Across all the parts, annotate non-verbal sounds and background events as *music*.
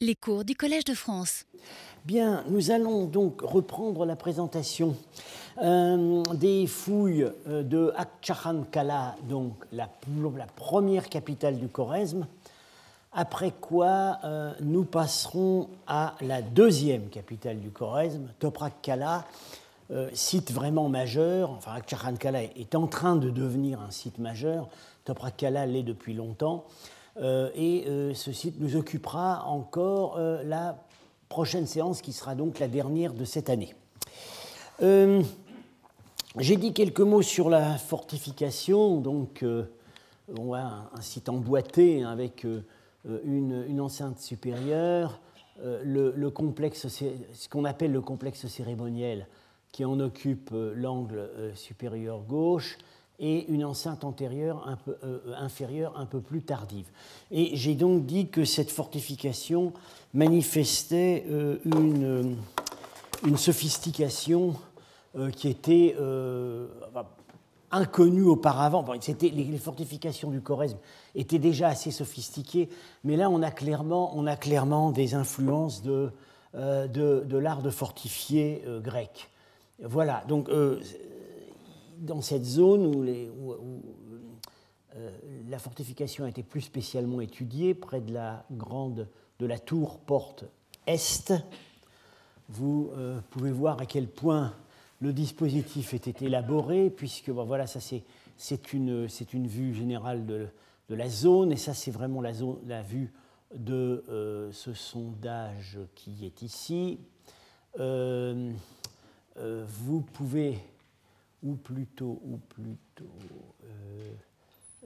Les cours du Collège de France. Bien, nous allons donc reprendre la présentation euh, des fouilles euh, de Kala, donc la, première capitale du Choresme, après quoi euh, nous passerons à la deuxième capitale du Choresme, Kala, site vraiment majeur, enfin Kala est en train de devenir un site majeur, Kala l'est depuis longtemps. Euh, et euh, ce site nous occupera encore euh, la prochaine séance qui sera donc la dernière de cette année. J'ai dit quelques mots sur la fortification, donc on voit un, site emboîté avec une, enceinte supérieure, le, complexe, ce qu'on appelle le complexe cérémoniel qui en occupe l'angle supérieur gauche, et une enceinte antérieure un peu, euh, inférieure un peu plus tardive. Et j'ai donc dit que cette fortification manifestait euh, une, une, sophistication euh, qui était inconnue auparavant. Bon, les, les, fortifications du Choresme étaient déjà assez sophistiquées, mais là on a clairement, on a clairement des influences de, de, de l'art de fortifier grec. Voilà, donc dans cette zone où, euh, la fortification a été plus spécialement étudiée, près de la grande de la tour porte est, vous euh, pouvez voir à quel point le dispositif était élaboré, puisque voilà, ça c'est une, une vue générale de, la zone, et ça c'est vraiment la, zone, la vue de euh, ce sondage qui est ici. vous pouvez ou plutôt, ou plutôt. Euh,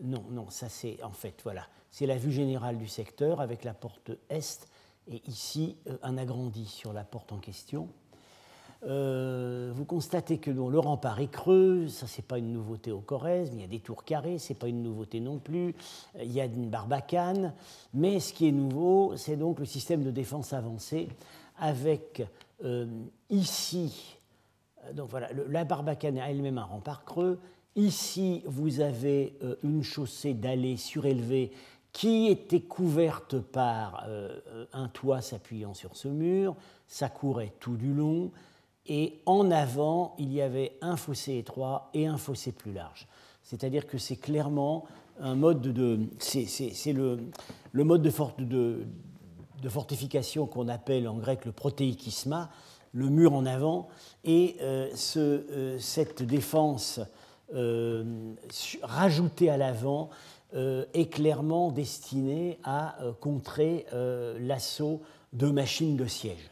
non, non, ça c'est en fait, voilà, c'est la vue générale du secteur avec la porte est et ici euh, un agrandi sur la porte en question. Euh, vous constatez que le rempart est creux, ça c'est pas une nouveauté au Corrèze, il y a des tours carrés, c'est pas une nouveauté non plus, il y a une barbacane, mais ce qui est nouveau, c'est donc le système de défense avancé avec ici donc voilà, la Barbacane a elle-même un rempart creux. Ici, vous avez euh, une chaussée d'allées surélevée qui était couverte par euh, un toit s'appuyant sur ce mur. Ça courait tout du long. Et en avant, il y avait un fossé étroit et un fossé plus large. C'est-à-dire que c'est clairement un mode de. c'est le, mode de, de, de fortification qu'on appelle en grec le protéikisma, le mur en avant, et euh, euh, cette défense euh, rajoutée à l'avant est clairement destinée à contrer l'assaut de machines de siège.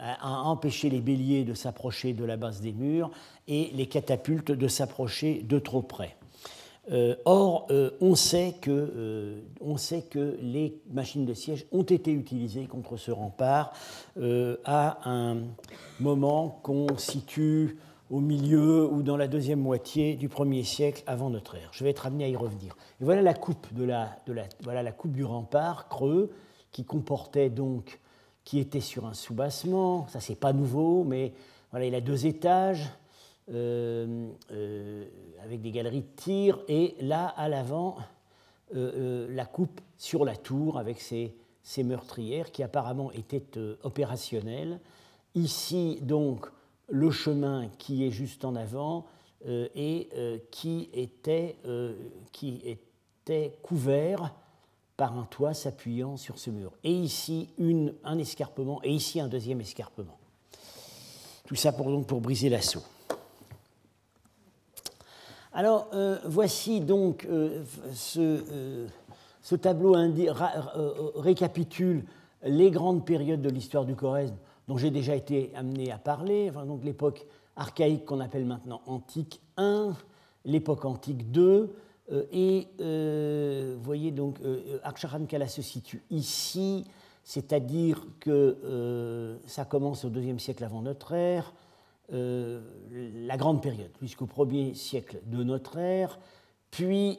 à empêcher les béliers de s'approcher de la base des murs et les catapultes de s'approcher de trop près. Euh, or, euh, on, sait que, euh, on, sait que, les machines de siège ont été utilisées contre ce rempart à un moment qu'on situe au milieu ou dans la deuxième moitié du premier siècle avant notre ère. Je vais être amené à y revenir. Et voilà la coupe, de la, voilà la coupe du rempart creux qui comportait donc, qui était sur un soubassement. Ça, c'est pas nouveau, mais voilà, il a deux étages avec des galeries de tir, et là, à l'avant, euh, la coupe sur la tour avec ces, meurtrières qui apparemment étaient opérationnelles. Ici, donc, le chemin qui est juste en avant et qui, était, qui était couvert par un toit s'appuyant sur ce mur. Et ici, un escarpement, et ici un deuxième escarpement. Tout ça pour, donc, pour briser l'assaut. Alors, euh, voici donc euh, euh, ce, tableau récapitule les grandes périodes de l'histoire du Choresme dont j'ai déjà été amené à parler, donc l'époque archaïque qu'on appelle maintenant antique 1, l'époque antique 2, et vous voyez donc Kala se situe ici, c'est-à-dire que ça commence au deuxième siècle avant notre ère, euh, la grande période, jusqu'au premier siècle de notre ère, puis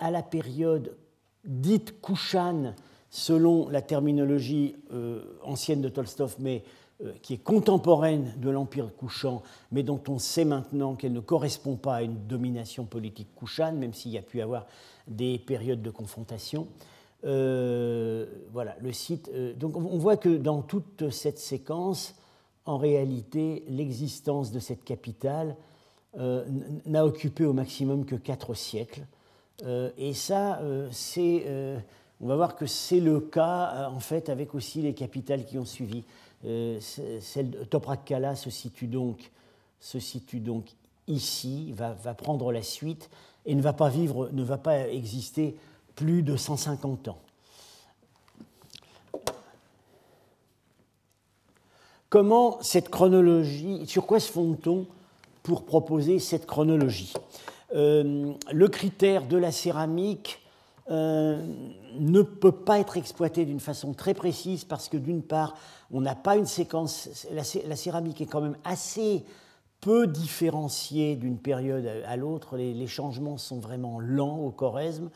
à la période dite Kushan, selon la terminologie euh, ancienne de Tolstov, mais euh, qui est contemporaine de l'Empire Kushan, mais dont on sait maintenant qu'elle ne correspond pas à une domination politique Kushan, même s'il y a pu avoir des périodes de confrontation. voilà, le site. donc on voit que dans toute cette séquence, en réalité, l'existence de cette capitale n'a occupé au maximum que quatre siècles. et ça, c'est on va voir que c'est le cas en fait avec aussi les capitales qui ont suivi. celle de Toprak-Kala se situe donc, se situe donc ici, va, va, prendre la suite et ne va pas vivre, ne va pas exister plus de 150 ans. Comment cette chronologie, sur quoi se fonde-t-on pour proposer cette chronologie? Euh, Le critère de la céramique euh, ne peut pas être exploité d'une façon très précise parce que d'une part, on n'a pas une séquence, la, la, céramique est quand même assez peu différenciée d'une période à l'autre, les, changements sont vraiment lents au Choresme.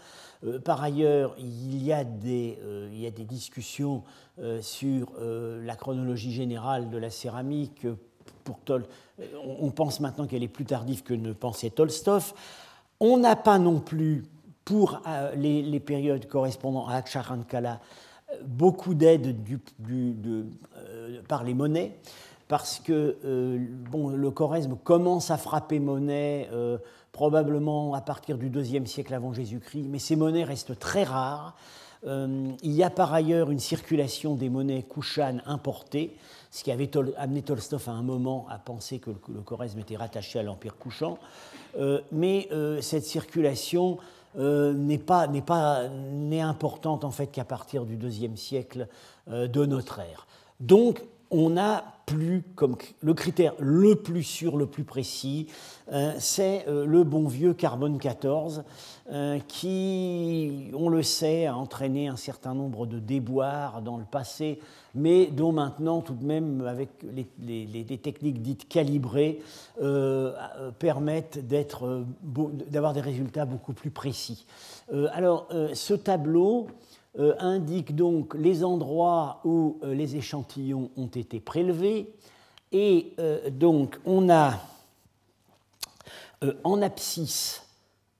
Euh, par ailleurs, il y a des, euh, discussions euh, sur la chronologie générale de la céramique. Pour Tol on, pense maintenant qu'elle est plus tardive que ne pensait Tolstov. On n'a pas non plus, pour les, périodes correspondant à Aksharankala, beaucoup d'aide par les monnaies parce que bon, le Choresme commence à frapper monnaie probablement à partir du IIe siècle avant Jésus-Christ, mais ces monnaies restent très rares. Euh, il y a par ailleurs une circulation des monnaies kouchanes importées, ce qui avait amené Tolstov à un moment à penser que le, Choresme était rattaché à l'Empire couchant. Euh, mais euh, cette circulation n'est pas, pas importante en fait qu'à partir du IIe siècle de notre ère. Donc on a plus comme le critère le plus sûr, le plus précis, euh, c'est euh, le bon vieux carbone 14 euh, qui, on le sait, a entraîné un certain nombre de déboires dans le passé, mais dont maintenant, tout de même, avec les, techniques dites calibrées, permettent d'avoir des résultats beaucoup plus précis. alors, ce tableau euh, indique donc les endroits où euh, les échantillons ont été prélevés. Et euh, donc on a en abscisse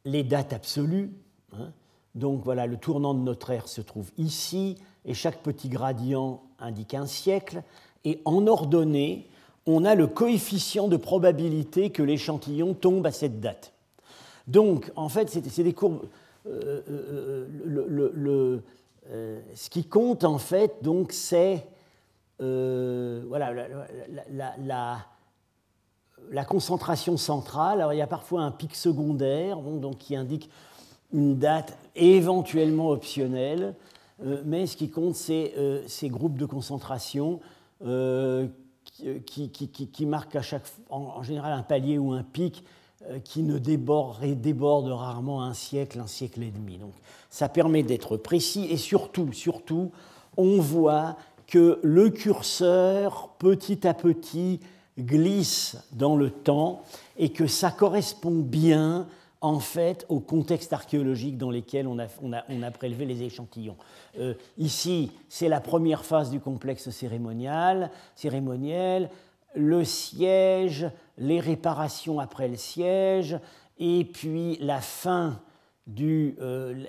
les dates absolues. Hein. donc voilà, le tournant de notre ère se trouve ici, et chaque petit gradient indique un siècle. Et en ordonnée, on a le coefficient de probabilité que l'échantillon tombe à cette date. Donc, en fait, c'est des courbes. le, euh, ce qui compte en fait, donc, c'est euh, voilà, la, concentration centrale. Alors, il y a parfois un pic secondaire donc, qui indique une date éventuellement optionnelle, euh, mais ce qui compte, c'est ces groupes de concentration qui, marquent en, général un palier ou un pic qui ne déborde, rarement un siècle, un siècle et demi. Donc, ça permet d'être précis et surtout, surtout, on voit que le curseur, petit à petit, glisse dans le temps et que ça correspond bien en fait au contexte archéologique dans lequel on a, on a, prélevé les échantillons. Euh, ici, c'est la première phase du complexe cérémonial, cérémoniel, le siège, les réparations après le siège, et puis la fin euh,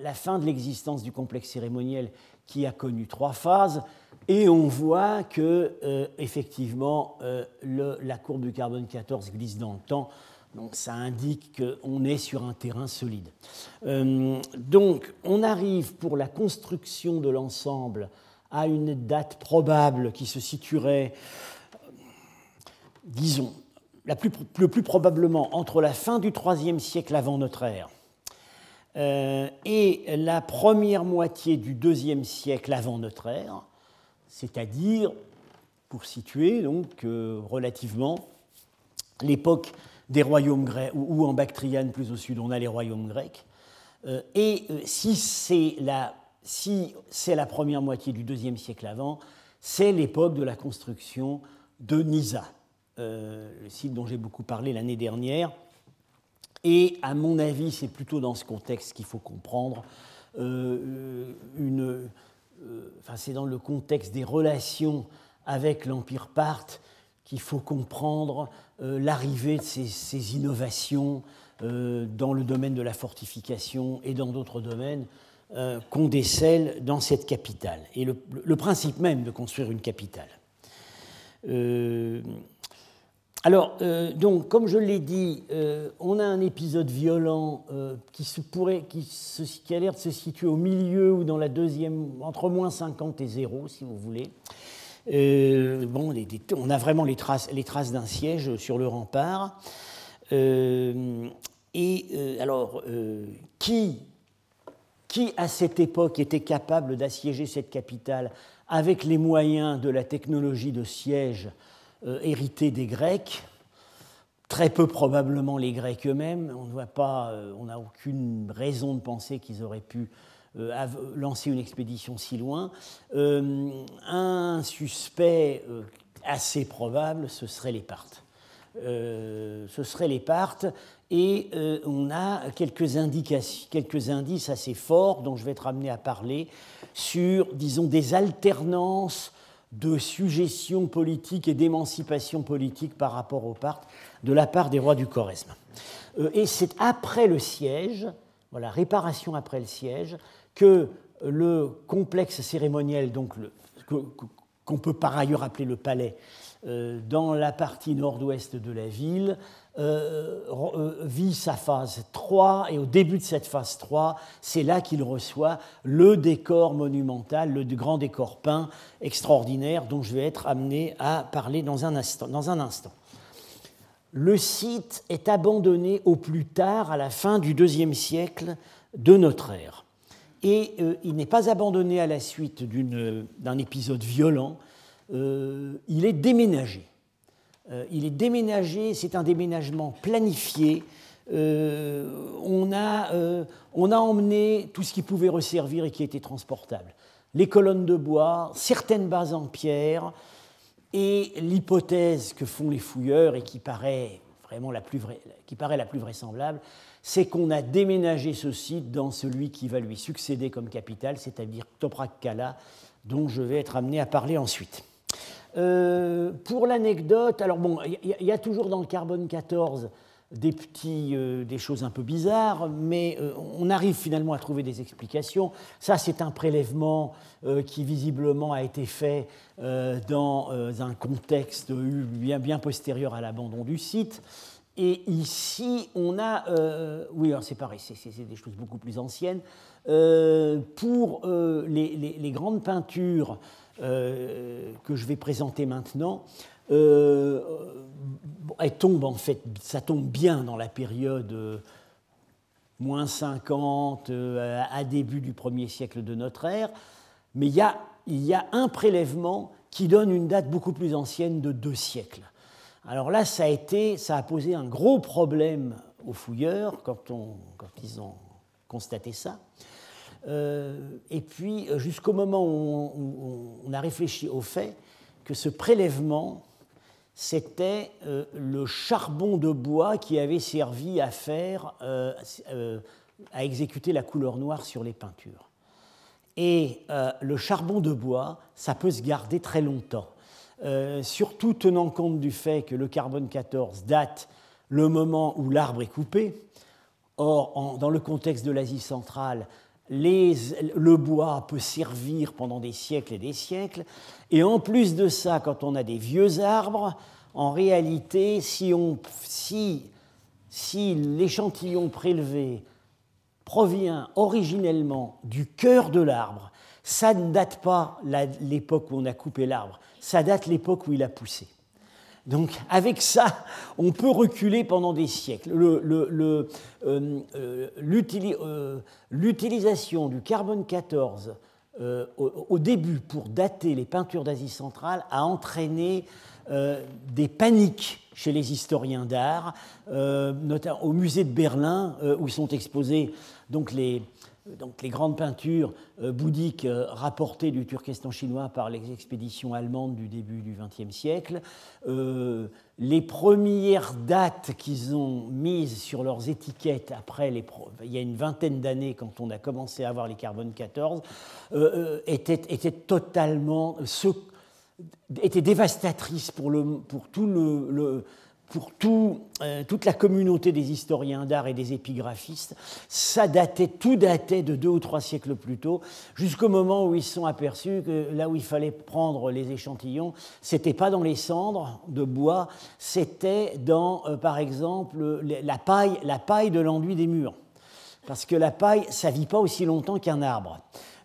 la, fin de l'existence du complexe cérémoniel qui a connu trois phases, et on voit que euh, effectivement euh, la courbe du carbone 14 glisse dans le temps. Donc ça indique qu'on est sur un terrain solide. donc on arrive pour la construction de l'ensemble à une date probable qui se situerait, disons, le plus probablement entre la fin du IIIe siècle avant notre ère euh, et la première moitié du deuxième siècle avant notre ère, c'est-à-dire, pour situer donc euh, relativement, l'époque des royaumes grecs, ou, en Bactriane plus au sud, on a les royaumes grecs. Euh, et si c'est la, la première moitié du deuxième siècle avant, c'est l'époque de la construction de Nisa, le site dont j'ai beaucoup parlé l'année dernière, et à mon avis, c'est plutôt dans ce contexte qu'il faut comprendre euh, une. Euh, enfin, c'est dans le contexte des relations avec l'Empire parthe qu'il faut comprendre euh, l'arrivée de ces, innovations dans le domaine de la fortification et dans d'autres domaines. qu'on décèle dans cette capitale, et le, principe même de construire une capitale. Alors, euh, donc, comme je l'ai dit, euh, on a un épisode violent euh, qui, se pourrait, qui, a l'air de se situer au milieu ou dans la deuxième, entre moins 50 et 0, si vous voulez. bon, on a vraiment les traces, les traces d'un siège sur le rempart. et alors, qui, qui, à cette époque, était capable d'assiéger cette capitale avec les moyens de la technologie de siège hérité des Grecs, très peu probablement les Grecs eux-mêmes. On euh, n'a aucune raison de penser qu'ils auraient pu euh, lancer une expédition si loin. un suspect assez probable, ce serait les Parthes. ce serait les Parthes, et on a quelques, indications, quelques indices assez forts dont je vais être amené à parler sur, disons, des alternances de suggestion politique et d'émancipation politique par rapport au Parthes de la part des rois du Choresme. Euh, et c'est après le siège, voilà, réparation après le siège, que le complexe cérémoniel, donc qu'on peut par ailleurs appeler le palais, euh, dans la partie nord-ouest de la ville, vit sa phase 3, et au début de cette phase 3, c'est là qu'il reçoit le décor monumental, le grand décor peint extraordinaire dont je vais être amené à parler dans un instant. Dans un instant. Le site est abandonné au plus tard, à la fin du deuxième siècle de notre ère. Et euh, il n'est pas abandonné à la suite d'un épisode violent, il est déménagé. Euh, il est déménagé, c'est un déménagement planifié. Euh, on, a, euh, on, a, emmené tout ce qui pouvait resservir et qui était transportable. Les colonnes de bois, certaines bases en pierre, et l'hypothèse que font les fouilleurs et qui paraît la plus vraisemblable, c'est qu'on a déménagé ce site dans celui qui va lui succéder comme capitale, c'est-à-dire Toprak Kala, dont je vais être amené à parler ensuite. Euh, pour l'anecdote, alors bon, il y, a toujours dans le carbone 14 des, petits, euh, des choses un peu bizarres, mais euh, on arrive finalement à trouver des explications. Ça, c'est un prélèvement qui visiblement a été fait dans un contexte bien, bien postérieur à l'abandon du site. Et ici, on a, oui, c'est pareil, c'est des choses beaucoup plus anciennes. pour les, grandes peintures que je vais présenter maintenant, euh, elle tombe en fait, ça tombe bien dans la période euh, moins 50 à début du premier siècle de notre ère, mais il y a, il y a un prélèvement qui donne une date beaucoup plus ancienne de deux siècles. Alors là, ça a, été, ça a posé un gros problème aux fouilleurs quand, on, quand ils ont constaté ça. Euh, et puis, euh, jusqu'au moment où on, a réfléchi au fait que ce prélèvement, c'était euh, le charbon de bois qui avait servi à faire, à exécuter la couleur noire sur les peintures. Et le charbon de bois, ça peut se garder très longtemps, surtout tenant compte du fait que le carbone 14 date le moment où l'arbre est coupé. Or, dans le contexte de l'Asie centrale, le bois peut servir pendant des siècles et des siècles. Et en plus de ça, quand on a des vieux arbres, en réalité, si, si l'échantillon prélevé provient originellement du cœur de l'arbre, ça ne date pas l'époque où on a coupé l'arbre, ça date l'époque où il a poussé. Donc avec ça, on peut reculer pendant des siècles. Euh, euh, euh, l'utilisation du carbone 14 au, début pour dater les peintures d'Asie centrale a entraîné des paniques chez les historiens d'art, notamment au musée de Berlin, où sont exposés donc les, donc les grandes peintures euh, bouddhiques euh, rapportées du Turkestan chinois par les expéditions allemandes du début du XXe siècle, euh, les premières dates qu'ils ont mises sur leurs étiquettes après les il y a une vingtaine d'années quand on a commencé à avoir les carbone 14 étaient, totalement étaient dévastatrices pour, le, pour tout le pour tout, euh, toute la communauté des historiens d'art et des épigraphistes, ça datait, tout datait de deux ou trois siècles plus tôt, jusqu'au moment où ils se sont aperçus que là où il fallait prendre les échantillons, c'était pas dans les cendres de bois, c'était dans, euh, par exemple, la paille, la paille de l'enduit des murs. Parce que la paille, ça vit pas aussi longtemps qu'un arbre.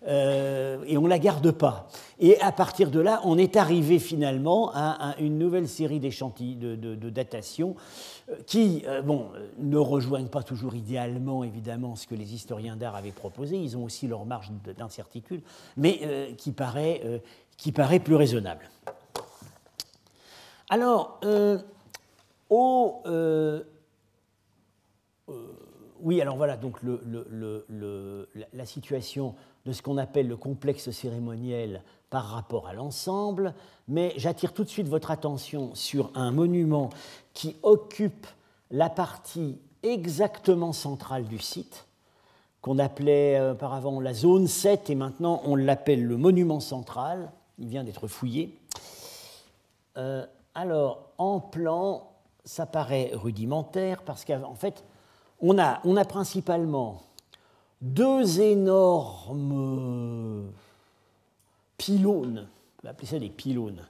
Euh, et on ne la garde pas. Et à partir de là, on est arrivé finalement à, une nouvelle série d'échantillons, de, de, datations, euh, qui euh, bon, ne rejoignent pas toujours idéalement, évidemment, ce que les historiens d'art avaient proposé. Ils ont aussi leur marge d'incertitude, mais qui, paraît, qui paraît plus raisonnable. Alors, au, oui, alors voilà, donc la situation de ce qu'on appelle le complexe cérémoniel par rapport à l'ensemble, mais j'attire tout de suite votre attention sur un monument qui occupe la partie exactement centrale du site, qu'on appelait euh, auparavant la zone 7 et maintenant on l'appelle le monument central, il vient d'être fouillé. Euh, alors, en plan, ça paraît rudimentaire parce qu'en fait, on a, on a principalement deux énormes pylônes, on va appeler ça des pylônes,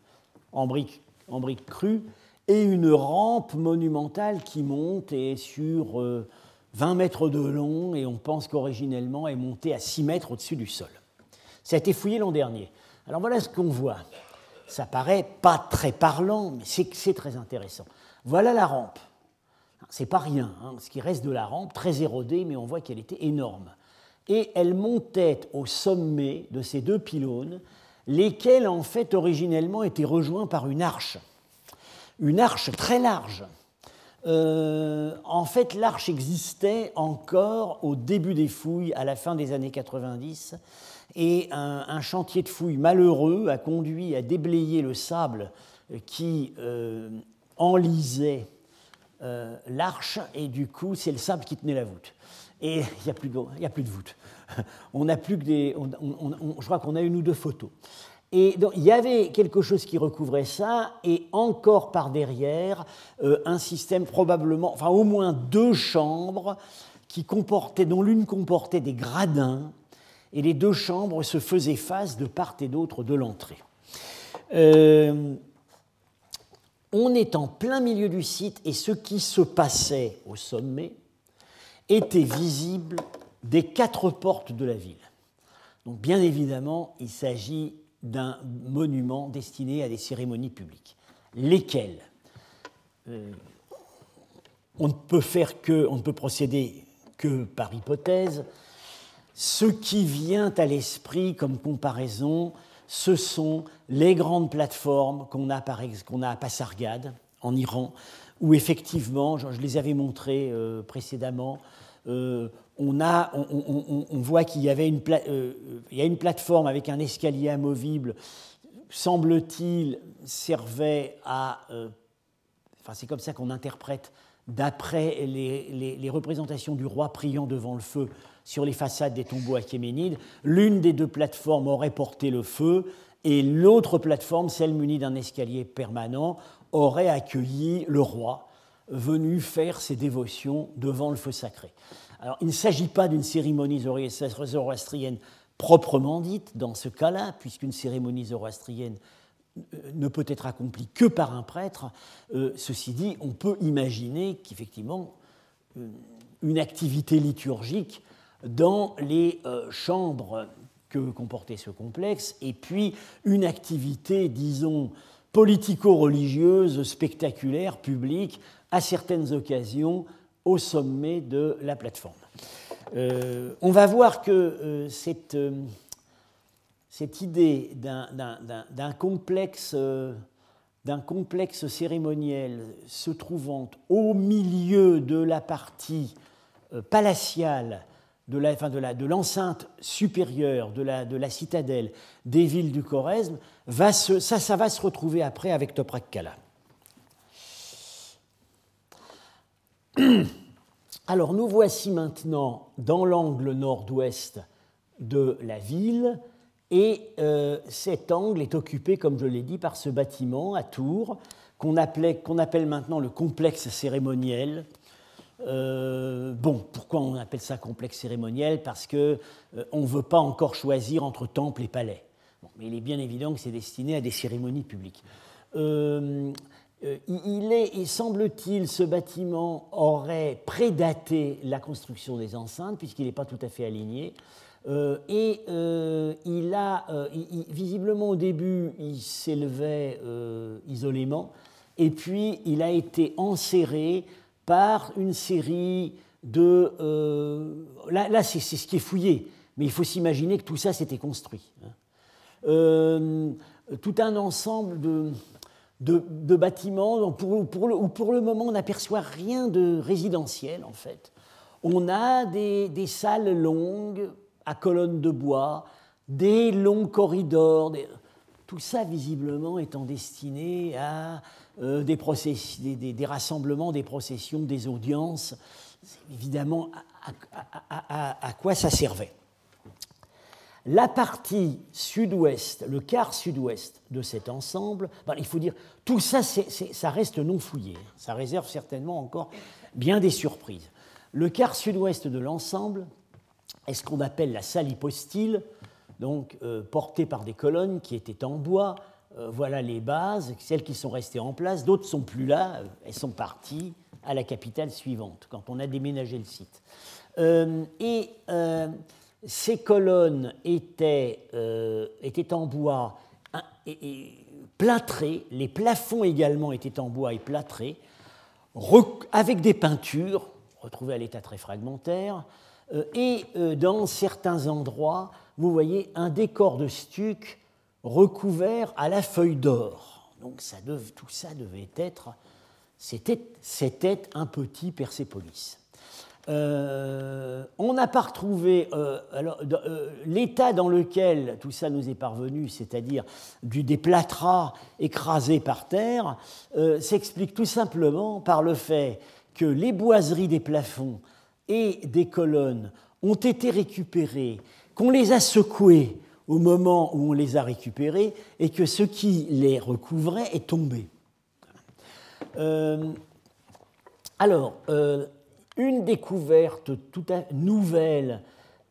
en briques, en briques crues, et une rampe monumentale qui monte et est sur 20 euh, mètres de long, et on pense qu'originellement elle est montée à 6 mètres au-dessus du sol. Ça a été fouillé l'an dernier. Alors voilà ce qu'on voit. Ça paraît pas très parlant, mais c'est très intéressant. Voilà la rampe. C'est pas rien, hein, ce qui reste de la rampe, très érodée, mais on voit qu'elle était énorme et elle montait au sommet de ces deux pylônes, lesquels en fait originellement étaient rejoints par une arche, une arche très large. Euh, en fait, l'arche existait encore au début des fouilles, à la fin des années 90, et un, chantier de fouilles malheureux a conduit à déblayer le sable qui euh, enlisait euh, l'arche, et du coup, c'est le sable qui tenait la voûte et il n'y a, plus de, a plus de voûte. *laughs* On a plus que des. je crois qu'on a une ou deux photos. Et donc, il y avait quelque chose qui recouvrait ça, et encore par derrière, euh, un système probablement, enfin au moins deux chambres, qui comportaient, dont l'une comportait des gradins, et les deux chambres se faisaient face de part et d'autre de l'entrée. Euh, on est en plein milieu du site, et ce qui se passait au sommet, était visible des quatre portes de la ville. Donc bien évidemment, il s'agit d'un monument destiné à des cérémonies publiques. Lesquelles euh, On ne peut faire que, on ne peut procéder que par hypothèse. Ce qui vient à l'esprit comme comparaison, ce sont les grandes plateformes qu'on a, qu'on a à Passargade, en Iran, où effectivement, je les avais montrés euh, précédemment, euh, on, a, on, voit qu'il y avait une, euh, il y a une plateforme avec un escalier amovible, semble-t-il, servait à... enfin, c'est comme ça qu'on interprète d'après les, les, représentations du roi priant devant le feu sur les façades des tombeaux achéménides. L'une des deux plateformes aurait porté le feu et l'autre plateforme, celle munie d'un escalier permanent, aurait accueilli le roi venu faire ses dévotions devant le feu sacré. Alors, il ne s'agit pas d'une cérémonie zoroastrienne proprement dite dans ce cas-là, puisqu'une cérémonie zoroastrienne euh, ne peut être accomplie que par un prêtre. Euh, ceci dit, on peut imaginer qu'effectivement, euh, une activité liturgique dans les chambres que comportait ce complexe, et puis une activité, disons, politico-religieuse, spectaculaire, publique, à certaines occasions au sommet de la plateforme. Euh, on va voir que euh, cette, euh, cette, idée d'un complexe, cérémoniel se trouvant au milieu de la partie palatiale de l'enceinte supérieure de la, de la, citadelle des villes du Choresme, va ça, ça va se retrouver après avec Toprak Kala. *clears throat* Alors nous voici maintenant dans l'angle nord-ouest de la ville et euh, cet angle est occupé, comme je l'ai dit, par ce bâtiment à tours qu'on appelle maintenant le complexe cérémoniel. Euh, bon, pourquoi on appelle ça complexe cérémoniel? Parce qu'on ne veut pas encore choisir entre temple et palais. mais il est bien évident que c'est destiné à des cérémonies publiques. Il est, semble-t-il, ce bâtiment aurait prédaté la construction des enceintes, puisqu'il n'est pas tout à fait aligné. Euh, et euh, il a, euh, visiblement au début, il s'élevait isolément, et puis il a été enserré par une série de... là, là c'est ce qui est fouillé, mais il faut s'imaginer que tout ça s'était construit. Hein. tout un ensemble de, de, bâtiments où pour, le, pour le moment on n'aperçoit rien de résidentiel en fait. On a des, salles longues, à colonnes de bois, des longs corridors, tout ça visiblement étant destiné à euh, des, des, rassemblements, des processions, des audiences, évidemment à, quoi ça servait. La partie sud-ouest, le quart sud-ouest de cet ensemble, ben, il faut dire, tout ça, ça reste non fouillé, ça réserve certainement encore bien des surprises. Le quart sud-ouest de l'ensemble, est ce qu'on appelle la salle hypostyle, donc euh, portée par des colonnes qui étaient en bois. Euh, voilà les bases, celles qui sont restées en place, d'autres sont plus là, euh, elles sont parties à la capitale suivante, quand on a déménagé le site. et ces colonnes étaient, étaient en bois et, plâtrées, les plafonds également étaient en bois et plâtrés, avec des peintures, retrouvées à l'état très fragmentaire, euh, et euh, dans certains endroits, vous voyez un décor de stuc recouvert à la feuille d'or. Donc tout ça devait être, c'était un petit Persépolis. Euh, on n'a pas retrouvé l'état dans lequel tout ça nous est parvenu, c'est-à-dire du déplâtras écrasés par terre, s'explique tout simplement par le fait que les boiseries des plafonds et des colonnes ont été récupérées, qu'on les a secouées au moment où on les a récupérées et que ce qui les recouvrait est tombé. Euh, alors, euh, une découverte tout nouvelle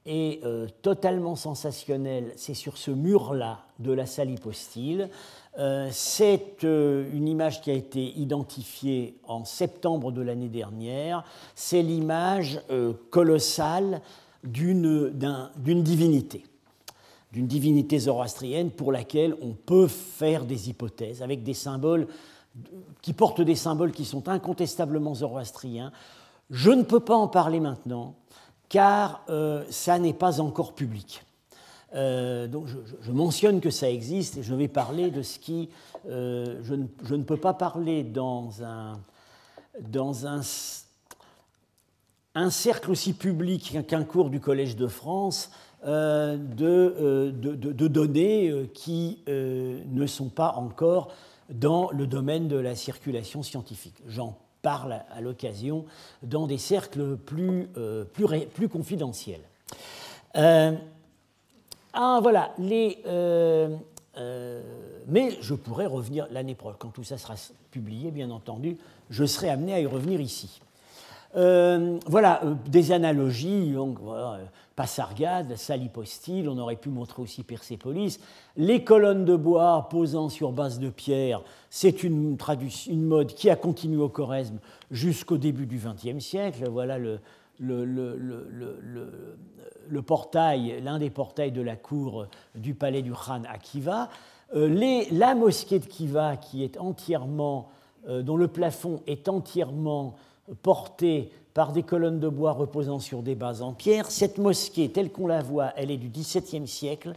et euh, totalement sensationnelle, c'est sur ce mur-là de la salle hypostyle. Euh, c'est euh, une image qui a été identifiée en septembre de l'année dernière. C'est l'image colossale d'une divinité, d'une divinité zoroastrienne pour laquelle on peut faire des hypothèses avec des symboles qui portent des symboles qui sont incontestablement zoroastriens. Je ne peux pas en parler maintenant car ça n'est pas encore public. Euh, donc je, mentionne que ça existe et je vais parler de ce qui... Euh, je, ne, peux pas parler dans un, dans un, un cercle aussi public qu'un cours du Collège de France euh, de, données qui ne sont pas encore dans le domaine de la circulation scientifique. J'en parle à, l'occasion dans des cercles plus, plus, plus confidentiels. Ah, voilà. Euh, euh, mais je pourrais revenir l'année prochaine. Quand tout ça sera publié, bien entendu, je serai amené à y revenir ici. Euh, voilà, des analogies. Donc, voilà, Passargade, Salipostyle, on aurait pu montrer aussi Persépolis. Les colonnes de bois posant sur base de pierre, c'est une, une mode qui a continué au Choresme jusqu'au début du XXe siècle. Voilà le, portail, l'un des portails de la cour du palais du Khan à Kiva. Euh, la mosquée de Kiva, qui est entièrement, euh, dont le plafond est entièrement porté par des colonnes de bois reposant sur des bases en pierre, cette mosquée, telle qu'on la voit, elle est du XVIIe siècle.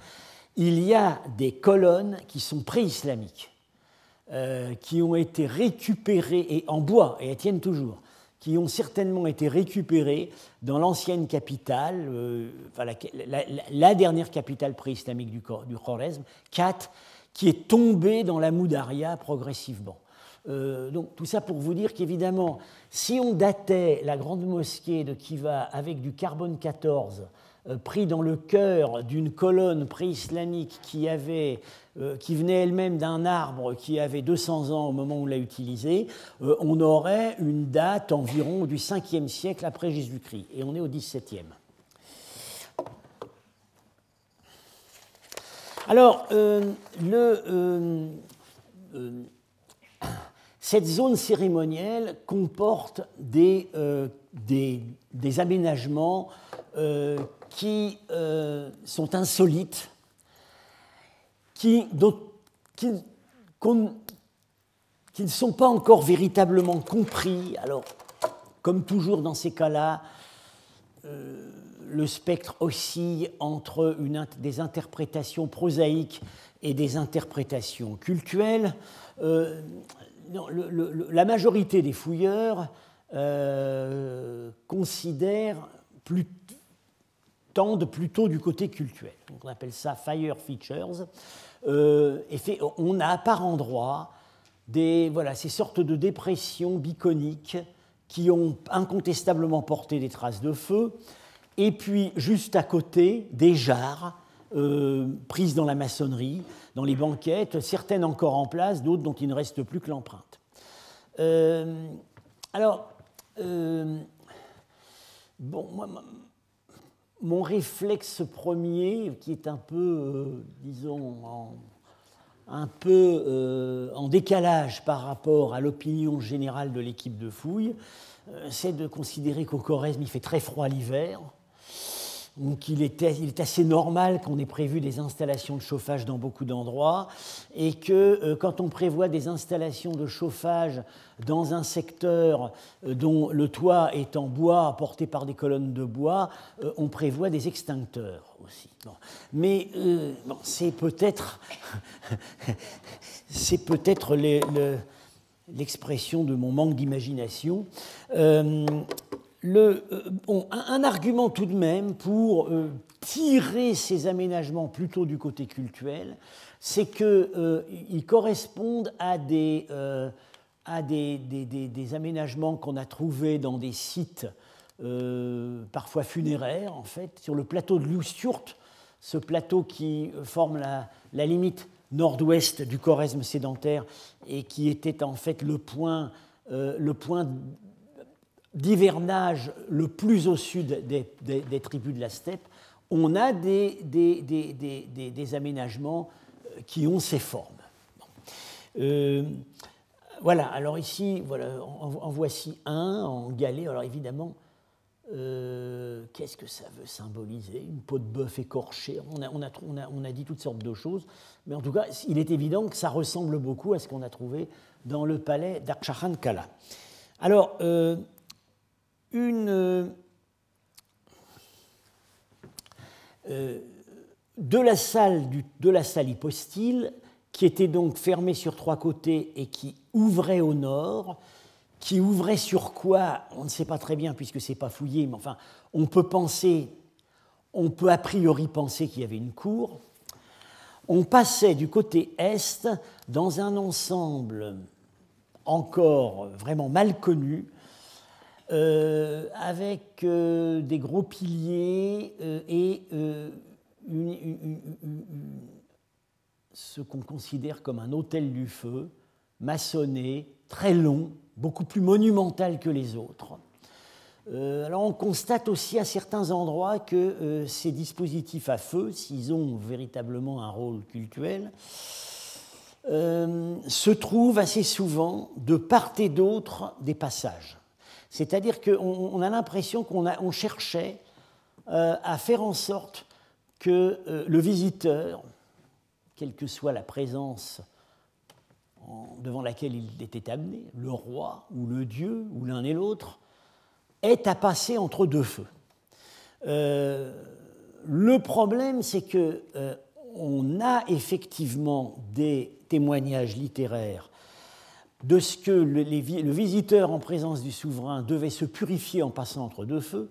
Il y a des colonnes qui sont pré-islamiques, euh, qui ont été récupérées et en bois, et elles tiennent toujours, qui ont certainement été récupérés dans l'ancienne capitale, euh, la, dernière capitale préislamique du, du Khorezm, Kat, qui est tombée dans la Moudaria progressivement. Euh, donc tout ça pour vous dire qu'évidemment, si on datait la grande mosquée de Kiva avec du carbone 14 pris dans le cœur d'une colonne préislamique qui, avait, qui venait elle-même d'un arbre qui avait 200 ans au moment où on l'a utilisé, on aurait une date environ du 5e siècle après Jésus-Christ. Et on est au 17e. Alors, le, cette zone cérémonielle comporte des, euh, des, aménagements euh, qui euh, sont insolites, qui, qui, ne sont pas encore véritablement compris. Alors, comme toujours dans ces cas-là, le spectre oscille entre une, des interprétations prosaïques et des interprétations cultuelles la majorité des fouilleurs euh, considèrent tendent plutôt du côté cultuel. on appelle ça fire features. Euh, on a par endroits des, voilà, ces sortes de dépressions biconiques qui ont incontestablement porté des traces de feu, et puis juste à côté des jarres euh, prises dans la maçonnerie, dans les banquettes, certaines encore en place, d'autres dont il ne reste plus que l'empreinte. Euh, alors, euh, bon, mon réflexe premier, qui est un peu, disons, un peu en décalage par rapport à l'opinion générale de l'équipe de fouille, c'est de considérer qu'au Corrèze, il fait très froid l'hiver, donc il est, il est assez normal qu'on ait prévu des installations de chauffage dans beaucoup d'endroits et que euh, quand on prévoit des installations de chauffage dans un secteur euh, dont le toit est en bois porté par des colonnes de bois, euh, on prévoit des extincteurs aussi. Mais c'est peut-être *laughs* c'est peut-être l'expression de mon manque d'imagination euh, un, argument tout de même pour euh, tirer ces aménagements plutôt du côté cultuel, c'est qu'ils euh, correspondent à, des, à des, des, aménagements qu'on a trouvés dans des sites parfois funéraires, en fait, sur le plateau de Loustiurt, ce plateau qui forme la, la limite nord-ouest du Choresme sédentaire et qui était en fait le point, le point d'hivernage le plus au sud des, tribus de la steppe, on a des, des, aménagements euh, qui ont ces formes. Euh, voilà, alors ici, voilà, en, voici un en galet. Alors évidemment, euh, qu'est-ce que ça veut symboliser? Une peau de bœuf écorchée on a, on, a, on a, dit toutes sortes de choses, mais en tout cas, il est évident que ça ressemble beaucoup à ce qu'on a trouvé dans le palais d'Akshakhan Kala. Alors, une, euh, euh, de, la salle de la hypostyle, qui était donc fermée sur trois côtés et qui ouvrait au nord, qui ouvrait sur quoi On ne sait pas très bien puisque c'est pas fouillé, mais enfin, on peut penser, on peut a priori penser qu'il y avait une cour. On passait du côté est dans un ensemble encore vraiment mal connu, euh, avec euh, des gros piliers euh, et ce qu'on considère comme un hôtel du feu, maçonné, très long, beaucoup plus monumental que les autres. alors on constate aussi à certains endroits que ces dispositifs à feu, s'ils ont véritablement un rôle cultuel, se trouvent assez souvent de part et d'autre des passages. C'est-à-dire qu'on a l'impression qu'on cherchait euh, à faire en sorte que euh, le visiteur, quelle que soit la présence devant laquelle il était amené, le roi ou le dieu ou l'un et l'autre, ait à passer entre deux feux. Euh, le problème, c'est que on a effectivement des témoignages littéraires de ce que le, visiteur en présence du souverain devait se purifier en passant entre deux feux,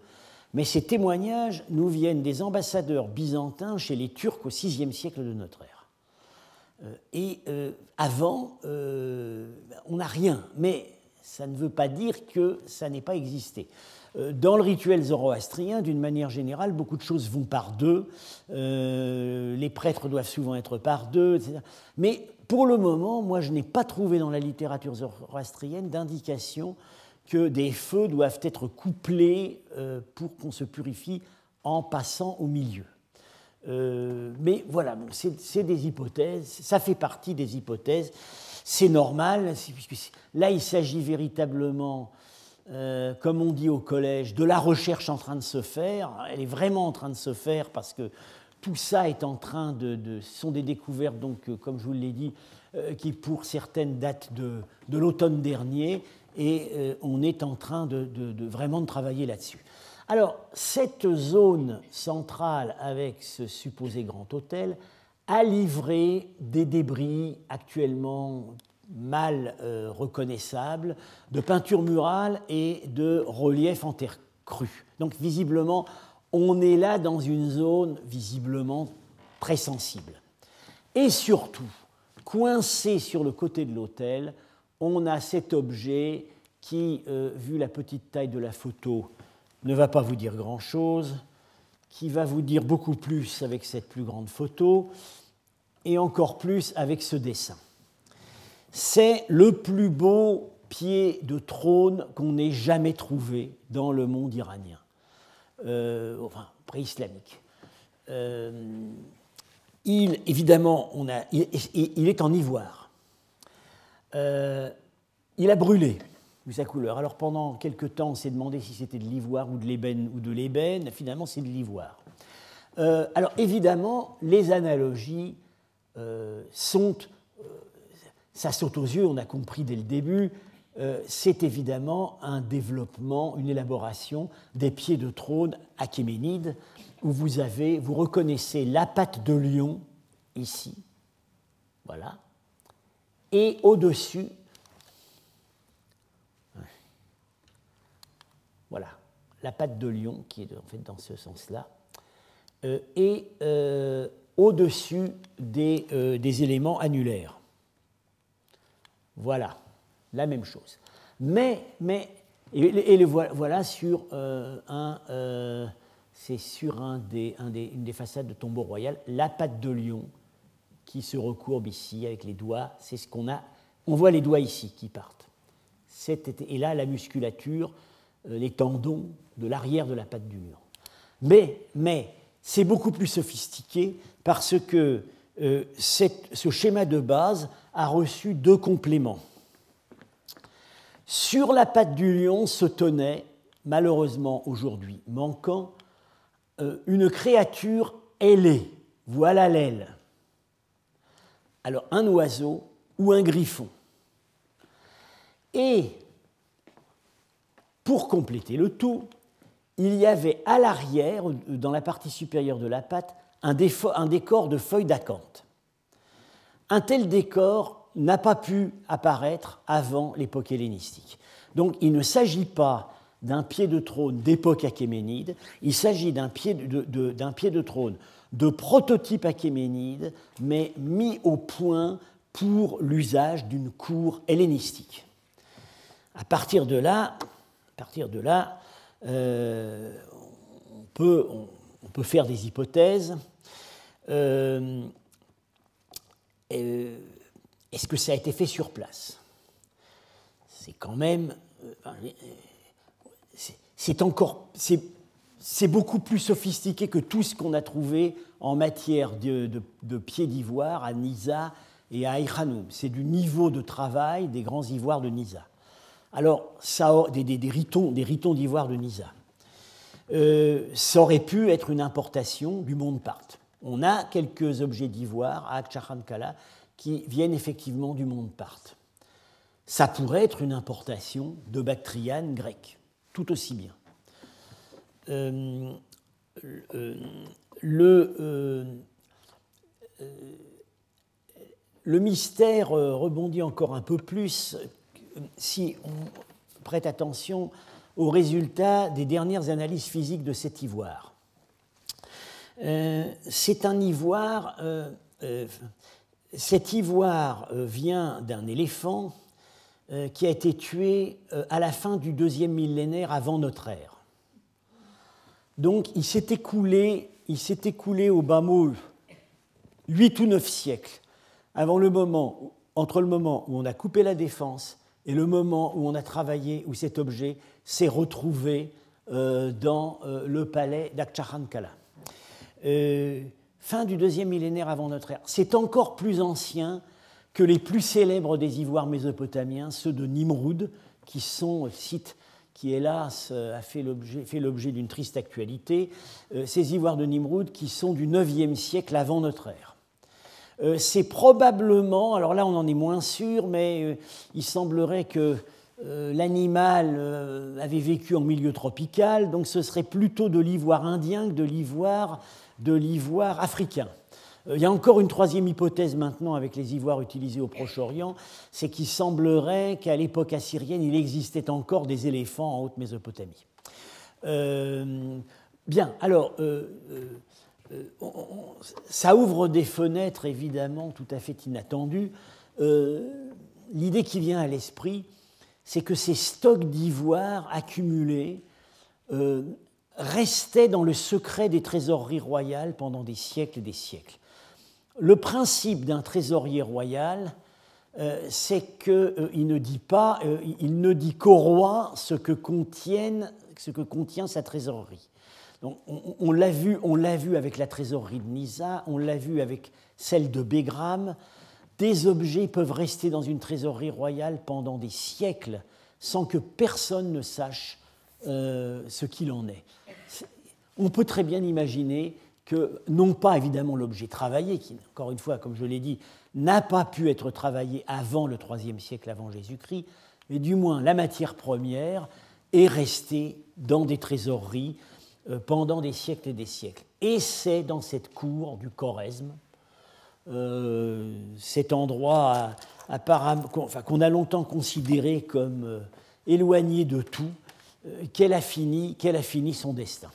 mais ces témoignages nous viennent des ambassadeurs byzantins chez les Turcs au VIe siècle de notre ère. Euh, et euh, avant, euh, on n'a rien, mais ça ne veut pas dire que ça n'ait pas existé. Dans le rituel zoroastrien, d'une manière générale, beaucoup de choses vont par deux. Les prêtres doivent souvent être par deux, etc. Mais pour le moment, moi, je n'ai pas trouvé dans la littérature zoroastrienne d'indication que des feux doivent être couplés euh, pour qu'on se purifie en passant au milieu. mais voilà, c'est des hypothèses, ça fait partie des hypothèses, c'est normal, puisque là il s'agit véritablement euh, comme on dit au collège, de la recherche en train de se faire. Elle est vraiment en train de se faire parce que tout ça est en train de, ce sont des découvertes, donc, euh, comme je vous l'ai dit, euh, qui pour certaines datent de, l'automne dernier, et on est en train de, vraiment de travailler là-dessus. Alors, cette zone centrale avec ce supposé grand hôtel a livré des débris actuellement mal euh, reconnaissables, de peintures murales et de reliefs en terre crue. Donc visiblement, on est là dans une zone visiblement très sensible. Et surtout, coincé sur le côté de l'hôtel, on a cet objet qui, euh, vu la petite taille de la photo, ne va pas vous dire grand-chose, qui va vous dire beaucoup plus avec cette plus grande photo, et encore plus avec ce dessin c'est le plus beau pied de trône qu'on ait jamais trouvé dans le monde iranien, euh, enfin pré-islamique. Euh, il, évidemment, on a, il, est en ivoire. Euh, il a brûlé, vu sa couleur. Alors pendant quelque temps, on s'est demandé si c'était de l'ivoire ou de l'ébène ou de l'ébène. Finalement, c'est de l'ivoire. alors évidemment, les analogies sont ça saute aux yeux, on a compris dès le début, euh, c'est évidemment un développement, une élaboration des pieds de trône achéménides, où vous avez, vous reconnaissez la patte de lion ici, voilà, et au-dessus, voilà, la patte de lion qui est en fait dans ce sens-là, euh, et euh, au-dessus des, des éléments annulaires. Voilà, la même chose. Mais, mais et, le voilà sur euh, euh, c'est sur un des, un des, une des façades de tombeau royal, la patte de lion qui se recourbe ici avec les doigts. C'est ce qu'on a. On voit les doigts ici qui partent. Et là, la musculature, euh, les tendons de l'arrière de la patte du lion. Mais, mais c'est beaucoup plus sophistiqué parce que ce schéma de base a reçu deux compléments. Sur la patte du lion se tenait, malheureusement aujourd'hui manquant, euh, une créature ailée, voilà l'aile. Alors un oiseau ou un griffon. Et pour compléter le tout, il y avait à l'arrière, dans la partie supérieure de la patte, un, décor de feuilles d'acanthe. Un tel décor n'a pas pu apparaître avant l'époque hellénistique. Donc il ne s'agit pas d'un pied de trône d'époque achéménide, il s'agit d'un pied de, trône de prototype achéménide, mais mis au point pour l'usage d'une cour hellénistique. À partir de là, euh, on, peut, faire des hypothèses. Euh, est-ce que ça a été fait sur place? C'est quand même. Euh, c'est encore. C'est beaucoup plus sophistiqué que tout ce qu'on a trouvé en matière de, pieds d'ivoire à Nisa et à Ikhanoum. C'est du niveau de travail des grands ivoires de Nisa. Alors, ça, des, des, ritons d'ivoire de Nisa. Euh, ça aurait pu être une importation du monde part on a quelques objets d'ivoire à Kala qui viennent effectivement du monde parthe. Ça pourrait être une importation de Bactriane grecque, tout aussi bien. Euh, euh, le, euh, le, mystère rebondit encore un peu plus si on prête attention aux résultats des dernières analyses physiques de cet ivoire. C'est un ivoire, cet ivoire vient d'un éléphant qui a été tué à la fin du deuxième millénaire avant notre ère. Donc il s'est écoulé, il s'est écoulé au bas mot 8 ou 9 siècles avant le moment, entre le moment où on a coupé la défense et le moment où on a travaillé, où cet objet s'est retrouvé euh, dans euh, le palais d'Akchahankala. Euh, fin du deuxième millénaire avant notre ère. C'est encore plus ancien que les plus célèbres des ivoires mésopotamiens, ceux de Nimrud, qui sont sites qui hélas a fait l'objet d'une triste actualité, ces ivoires de Nimrud qui sont du 9e siècle avant notre ère. C'est probablement, alors là on en est moins sûr, mais il semblerait que euh, l'animal euh, avait vécu en milieu tropical, donc ce serait plutôt de l'ivoire indien que de l'ivoire, de l'ivoire africain. Euh, il y a encore une troisième hypothèse maintenant avec les ivoires utilisés au Proche-Orient, c'est qu'il semblerait qu'à l'époque assyrienne, il existait encore des éléphants en Haute-Mésopotamie. bien, alors, ça ouvre des fenêtres évidemment tout à fait inattendues. L'idée qui vient à l'esprit, c'est que ces stocks d'ivoire accumulés euh, restaient dans le secret des trésoreries royales pendant des siècles et des siècles. Le principe d'un trésorier royal, euh, c'est qu'il euh, ne dit pas, il ne dit qu'au roi ce que, ce que contient sa trésorerie. Donc, on, l'a vu, on l'a vu avec la trésorerie de Nisa, on l'a vu avec celle de Bégram, des objets peuvent rester dans une trésorerie royale pendant des siècles sans que personne ne sache euh, ce qu'il en est. On peut très bien imaginer que, non pas évidemment l'objet travaillé, qui, encore une fois, comme je l'ai dit, n'a pas pu être travaillé avant le IIIe siècle avant Jésus-Christ, mais du moins la matière première est restée dans des trésoreries euh, pendant des siècles et des siècles. Et c'est dans cette cour du Choresme, euh, cet endroit qu'on a longtemps considéré comme euh, éloigné de tout, qu'elle a, a fini son destin.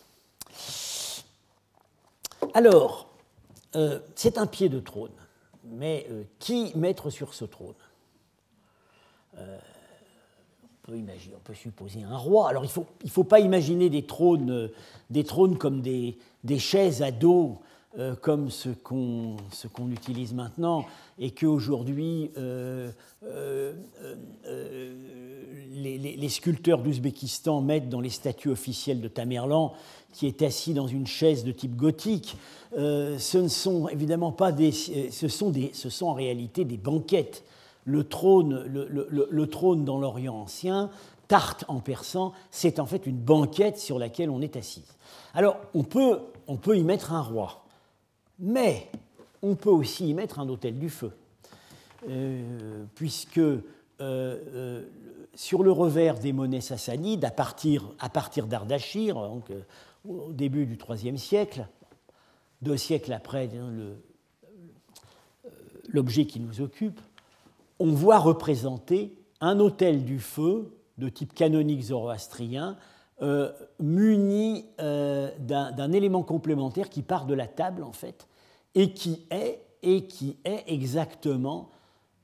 Alors, c'est un pied de trône, mais qui mettre sur ce trône? On peut, imaginer, on peut supposer un roi. Alors il ne faut, pas imaginer des trônes, des trônes comme des chaises à dos euh, comme ce qu'on utilise maintenant et qu'aujourd'hui euh, euh, les, les, sculpteurs d'Ouzbékistan mettent dans les statues officielles de Tamerlan, qui est assis dans une chaise de type gothique. ce ne sont évidemment pas des, ce sont, des, ce sont en réalité des banquettes. Le trône, le trône dans l'Orient ancien, tarte en persan, c'est en fait une banquette sur laquelle on est assis. Alors, on peut, on peut y mettre un roi. Mais on peut aussi y mettre un hôtel du feu, euh, puisque euh, euh, sur le revers des monnaies sassanides, à partir, à d'Ardachir, au début du IIIe siècle, deux siècles après hein, l'objet qui nous occupe, on voit représenter un hôtel du feu de type canonique zoroastrien muni d'un élément complémentaire qui part de la table en fait et qui est, exactement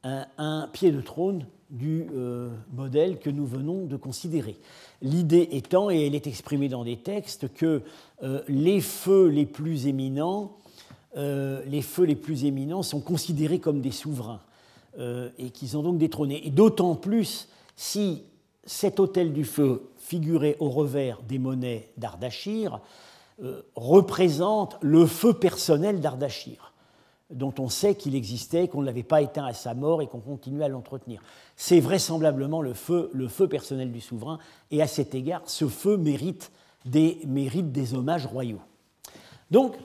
un, pied de trône du euh, modèle que nous venons de considérer. L'idée étant, et elle est exprimée dans des textes, que euh, les feux les plus éminents, euh, les feux les plus éminents sont considérés comme des souverains et qu'ils ont donc détrôné. Et d'autant plus si cet hôtel du feu figurait au revers des monnaies d'Ardachir, représente le feu personnel d'Ardachir, dont on sait qu'il existait, qu'on ne l'avait pas éteint à sa mort et qu'on continuait à l'entretenir. C'est vraisemblablement le feu, personnel du souverain, et à cet égard, ce feu mérite des, hommages royaux. Donc,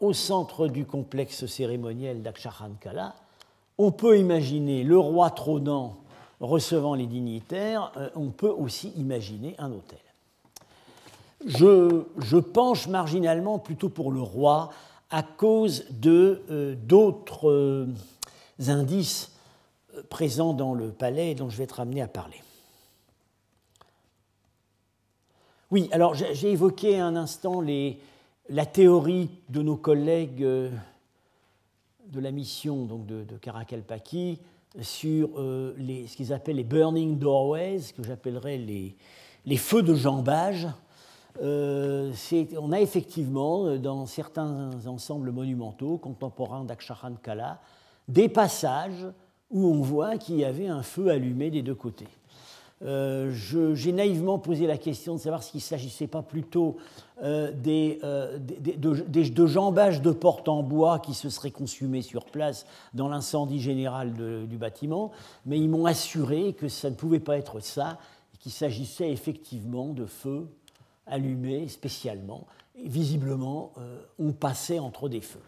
au centre du complexe cérémoniel d'Akshahankala, on peut imaginer le roi trônant recevant les dignitaires, euh, on peut aussi imaginer un hôtel je, penche marginalement plutôt pour le roi à cause de euh, d'autres euh, indices euh, présents dans le palais dont je vais être amené à parler. Oui, alors j'ai évoqué un instant la théorie de nos collègues de la mission donc de, de Karakalpaki sur ce qu'ils appellent les burning doorways, que j'appellerais les, feux de jambage. On a effectivement, dans certains ensembles monumentaux contemporains d'Aksharan Kala, des passages où on voit qu'il y avait un feu allumé des deux côtés. Euh, j'ai naïvement posé la question de savoir s'il ne s'agissait pas plutôt euh, euh, de, jambages de portes en bois qui se seraient consumés sur place dans l'incendie général du bâtiment, mais ils m'ont assuré que ça ne pouvait pas être ça, qu'il s'agissait effectivement de feux allumés spécialement. Et visiblement, on passait entre des feux.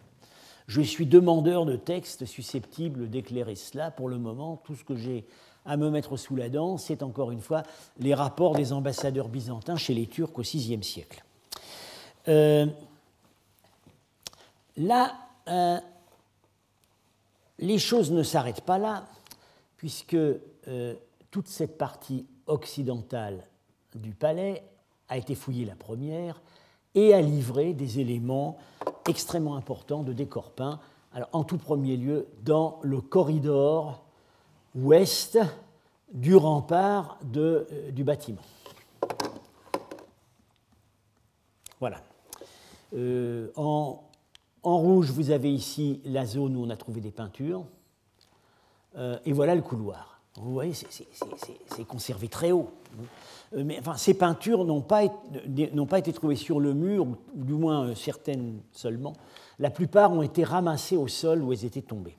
Je suis demandeur de textes susceptibles d'éclairer cela. Pour le moment, tout ce que j'ai à me mettre sous la dent, c'est encore une fois les rapports des ambassadeurs byzantins chez les Turcs au VIe siècle. Euh, là, euh, les choses ne s'arrêtent pas là, puisque euh, toute cette partie occidentale du palais a été fouillée la première et a livré des éléments extrêmement importants de décor peint. En tout premier lieu, dans le corridor ouest du rempart euh, du bâtiment. Voilà. Euh, en, en, rouge, vous avez ici la zone où on a trouvé des peintures. Euh, et voilà le couloir. Vous voyez, c'est conservé très haut. Mais enfin, ces peintures n'ont pas, pas, été trouvées sur le mur, ou du moins certaines seulement. La plupart ont été ramassées au sol où elles étaient tombées.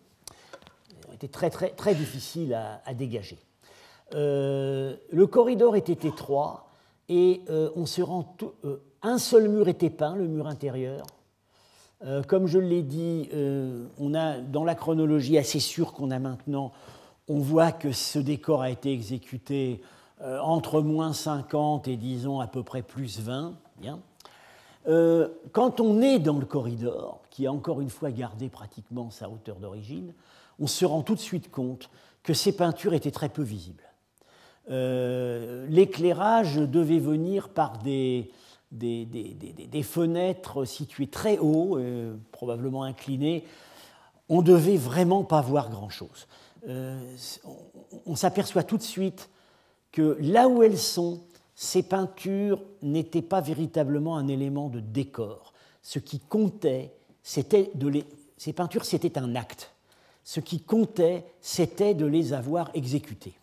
Elles ont été très, très, très difficiles à, dégager. Euh, le corridor était étroit et euh, on se rend euh, un seul mur était peint, le mur intérieur. comme je l'ai dit, on a dans la chronologie assez sûre qu'on a maintenant, on voit que ce décor a été exécuté entre moins 50 et disons à peu près plus 20. Bien. quand on est dans le corridor, qui a encore une fois gardé pratiquement sa hauteur d'origine, on se rend tout de suite compte que ces peintures étaient très peu visibles. Euh, l'éclairage devait venir par des, des, fenêtres situées très haut, euh, probablement inclinées. On devait vraiment pas voir grand-chose. Euh, on, s'aperçoit tout de suite que là où elles sont, ces peintures n'étaient pas véritablement un élément de décor. Ce qui comptait, c'était de les... Ces peintures, c'était un acte. Ce qui comptait, c'était de les avoir exécutées.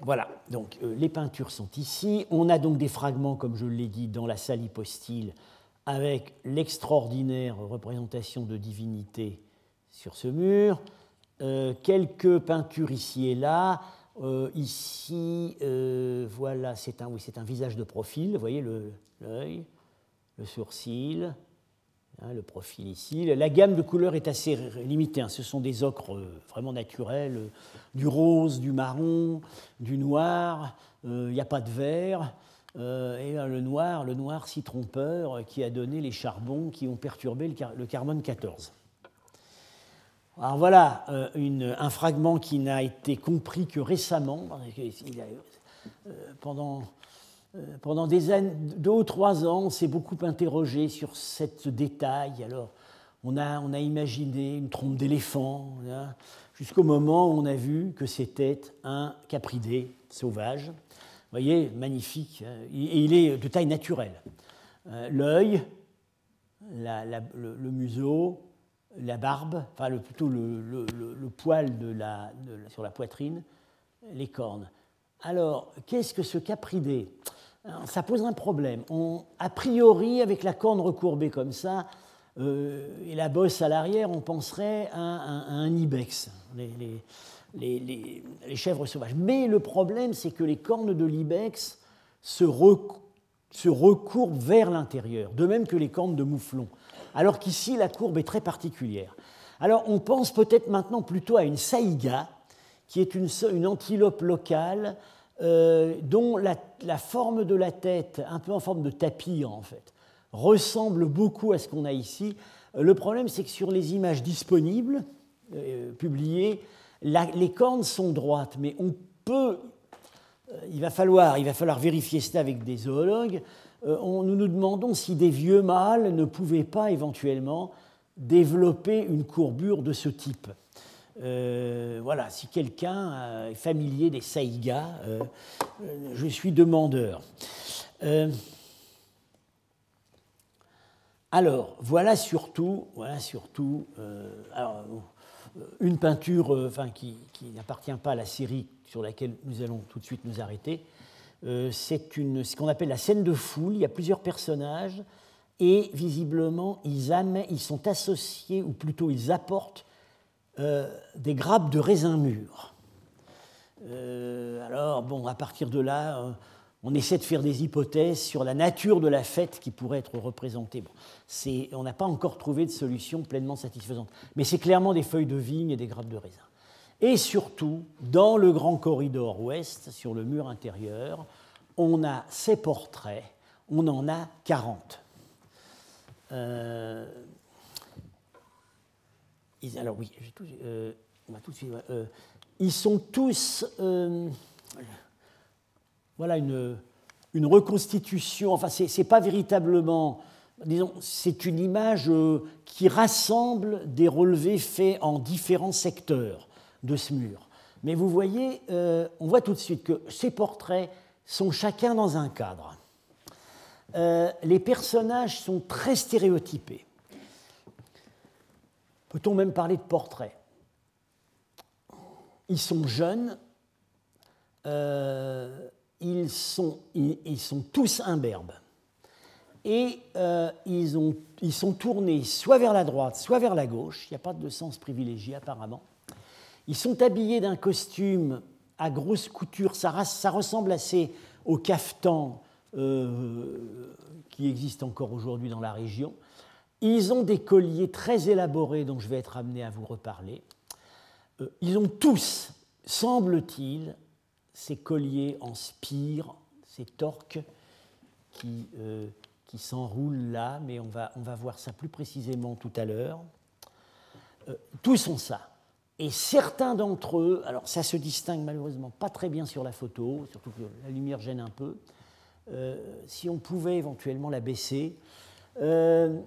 Voilà, donc euh, les peintures sont ici. On a donc des fragments, comme je l'ai dit, dans la salle hypostyle, avec l'extraordinaire représentation de divinité sur ce mur. Euh, quelques peintures ici et là. Euh, ici, voilà, c'est un, oui, un visage de profil. Vous voyez l'œil, le sourcil, Hein, le profil ici. La gamme de couleurs est assez limitée. Hein. Ce sont des ocres euh, vraiment naturels, euh, du rose, du marron, du noir. Euh, il n'y a pas de vert. et le noir, le noir si trompeur qui a donné les charbons qui ont perturbé le, carbone 14. Alors voilà un fragment qui n'a été compris que récemment. pendant euh, pendant des années, deux ou trois ans, on s'est beaucoup interrogé sur ce détail. Alors, on a, on a imaginé une trompe d'éléphant, hein, jusqu'au moment où on a vu que c'était un capridé sauvage. Vous voyez, magnifique. Hein, et il est de taille naturelle. Euh, l'œil, le, museau, la barbe, enfin le, plutôt le, poil sur la poitrine, les cornes. Alors, qu'est-ce que ce capridé ça pose un problème. On, a priori, avec la corne recourbée comme ça, euh, et la bosse à l'arrière, on penserait à, un ibex, les, les, chèvres sauvages. Mais le problème, c'est que les cornes de l'ibex se, se, recourbent vers l'intérieur, de même que les cornes de mouflon, alors qu'ici, la courbe est très particulière. Alors, on pense peut-être maintenant plutôt à une saïga, qui est une, antilope locale euh, dont la, forme de la tête, un peu en forme de tapis en fait, ressemble beaucoup à ce qu'on a ici. Euh, le problème, c'est que sur les images disponibles, euh, publiées, les cornes sont droites, mais on peut, il va falloir, il va falloir vérifier cela avec des zoologues. Nous nous demandons si des vieux mâles ne pouvaient pas éventuellement développer une courbure de ce type. voilà, si quelqu'un est familier des saïgas, je suis demandeur. alors, voilà surtout, voilà surtout une peinture qui, n'appartient pas à la série sur laquelle nous allons tout de suite nous arrêter, euh, c'est ce qu'on appelle la scène de foule. Il y a plusieurs personnages et visiblement ils, sont associés, ou plutôt ils apportent euh, des grappes de raisin mûr. Euh, alors, bon, à partir de là, on essaie de faire des hypothèses sur la nature de la fête qui pourrait être représentée. On n'a pas encore trouvé de solution pleinement satisfaisante, mais c'est clairement des feuilles de vigne et des grappes de raisin. Et surtout, dans le grand corridor ouest, sur le mur intérieur, on a ces portraits, on en a 40. Euh, alors oui, euh, on va tout de suite, euh, ils sont tous, voilà une, une, reconstitution, enfin c'est pas véritablement, disons, c'est une image qui rassemble des relevés faits en différents secteurs de ce mur. Mais vous voyez, euh, on voit tout de suite que ces portraits sont chacun dans un cadre. Euh, les personnages sont très stéréotypés. Peut-on même parler de portraits? Ils sont jeunes, euh, ils, sont, ils, sont, tous imberbes. Et ils, ont, ils sont tournés soit vers la droite, soit vers la gauche. Il n'y a pas de sens privilégié apparemment. Ils sont habillés d'un costume à grosse couture, ça, ressemble assez au caftan euh, qui existe encore aujourd'hui dans la région. Ils ont des colliers très élaborés dont je vais être amené à vous reparler. Euh, ils ont tous, semble-t-il, ces colliers en spire, ces torques qui, euh, qui s'enroulent là, mais on va, on va voir ça plus précisément tout à l'heure. tous ont ça. Et certains d'entre eux, alors ça se distingue malheureusement pas très bien sur la photo, surtout que la lumière gêne un peu, euh, si on pouvait éventuellement la baisser, euh,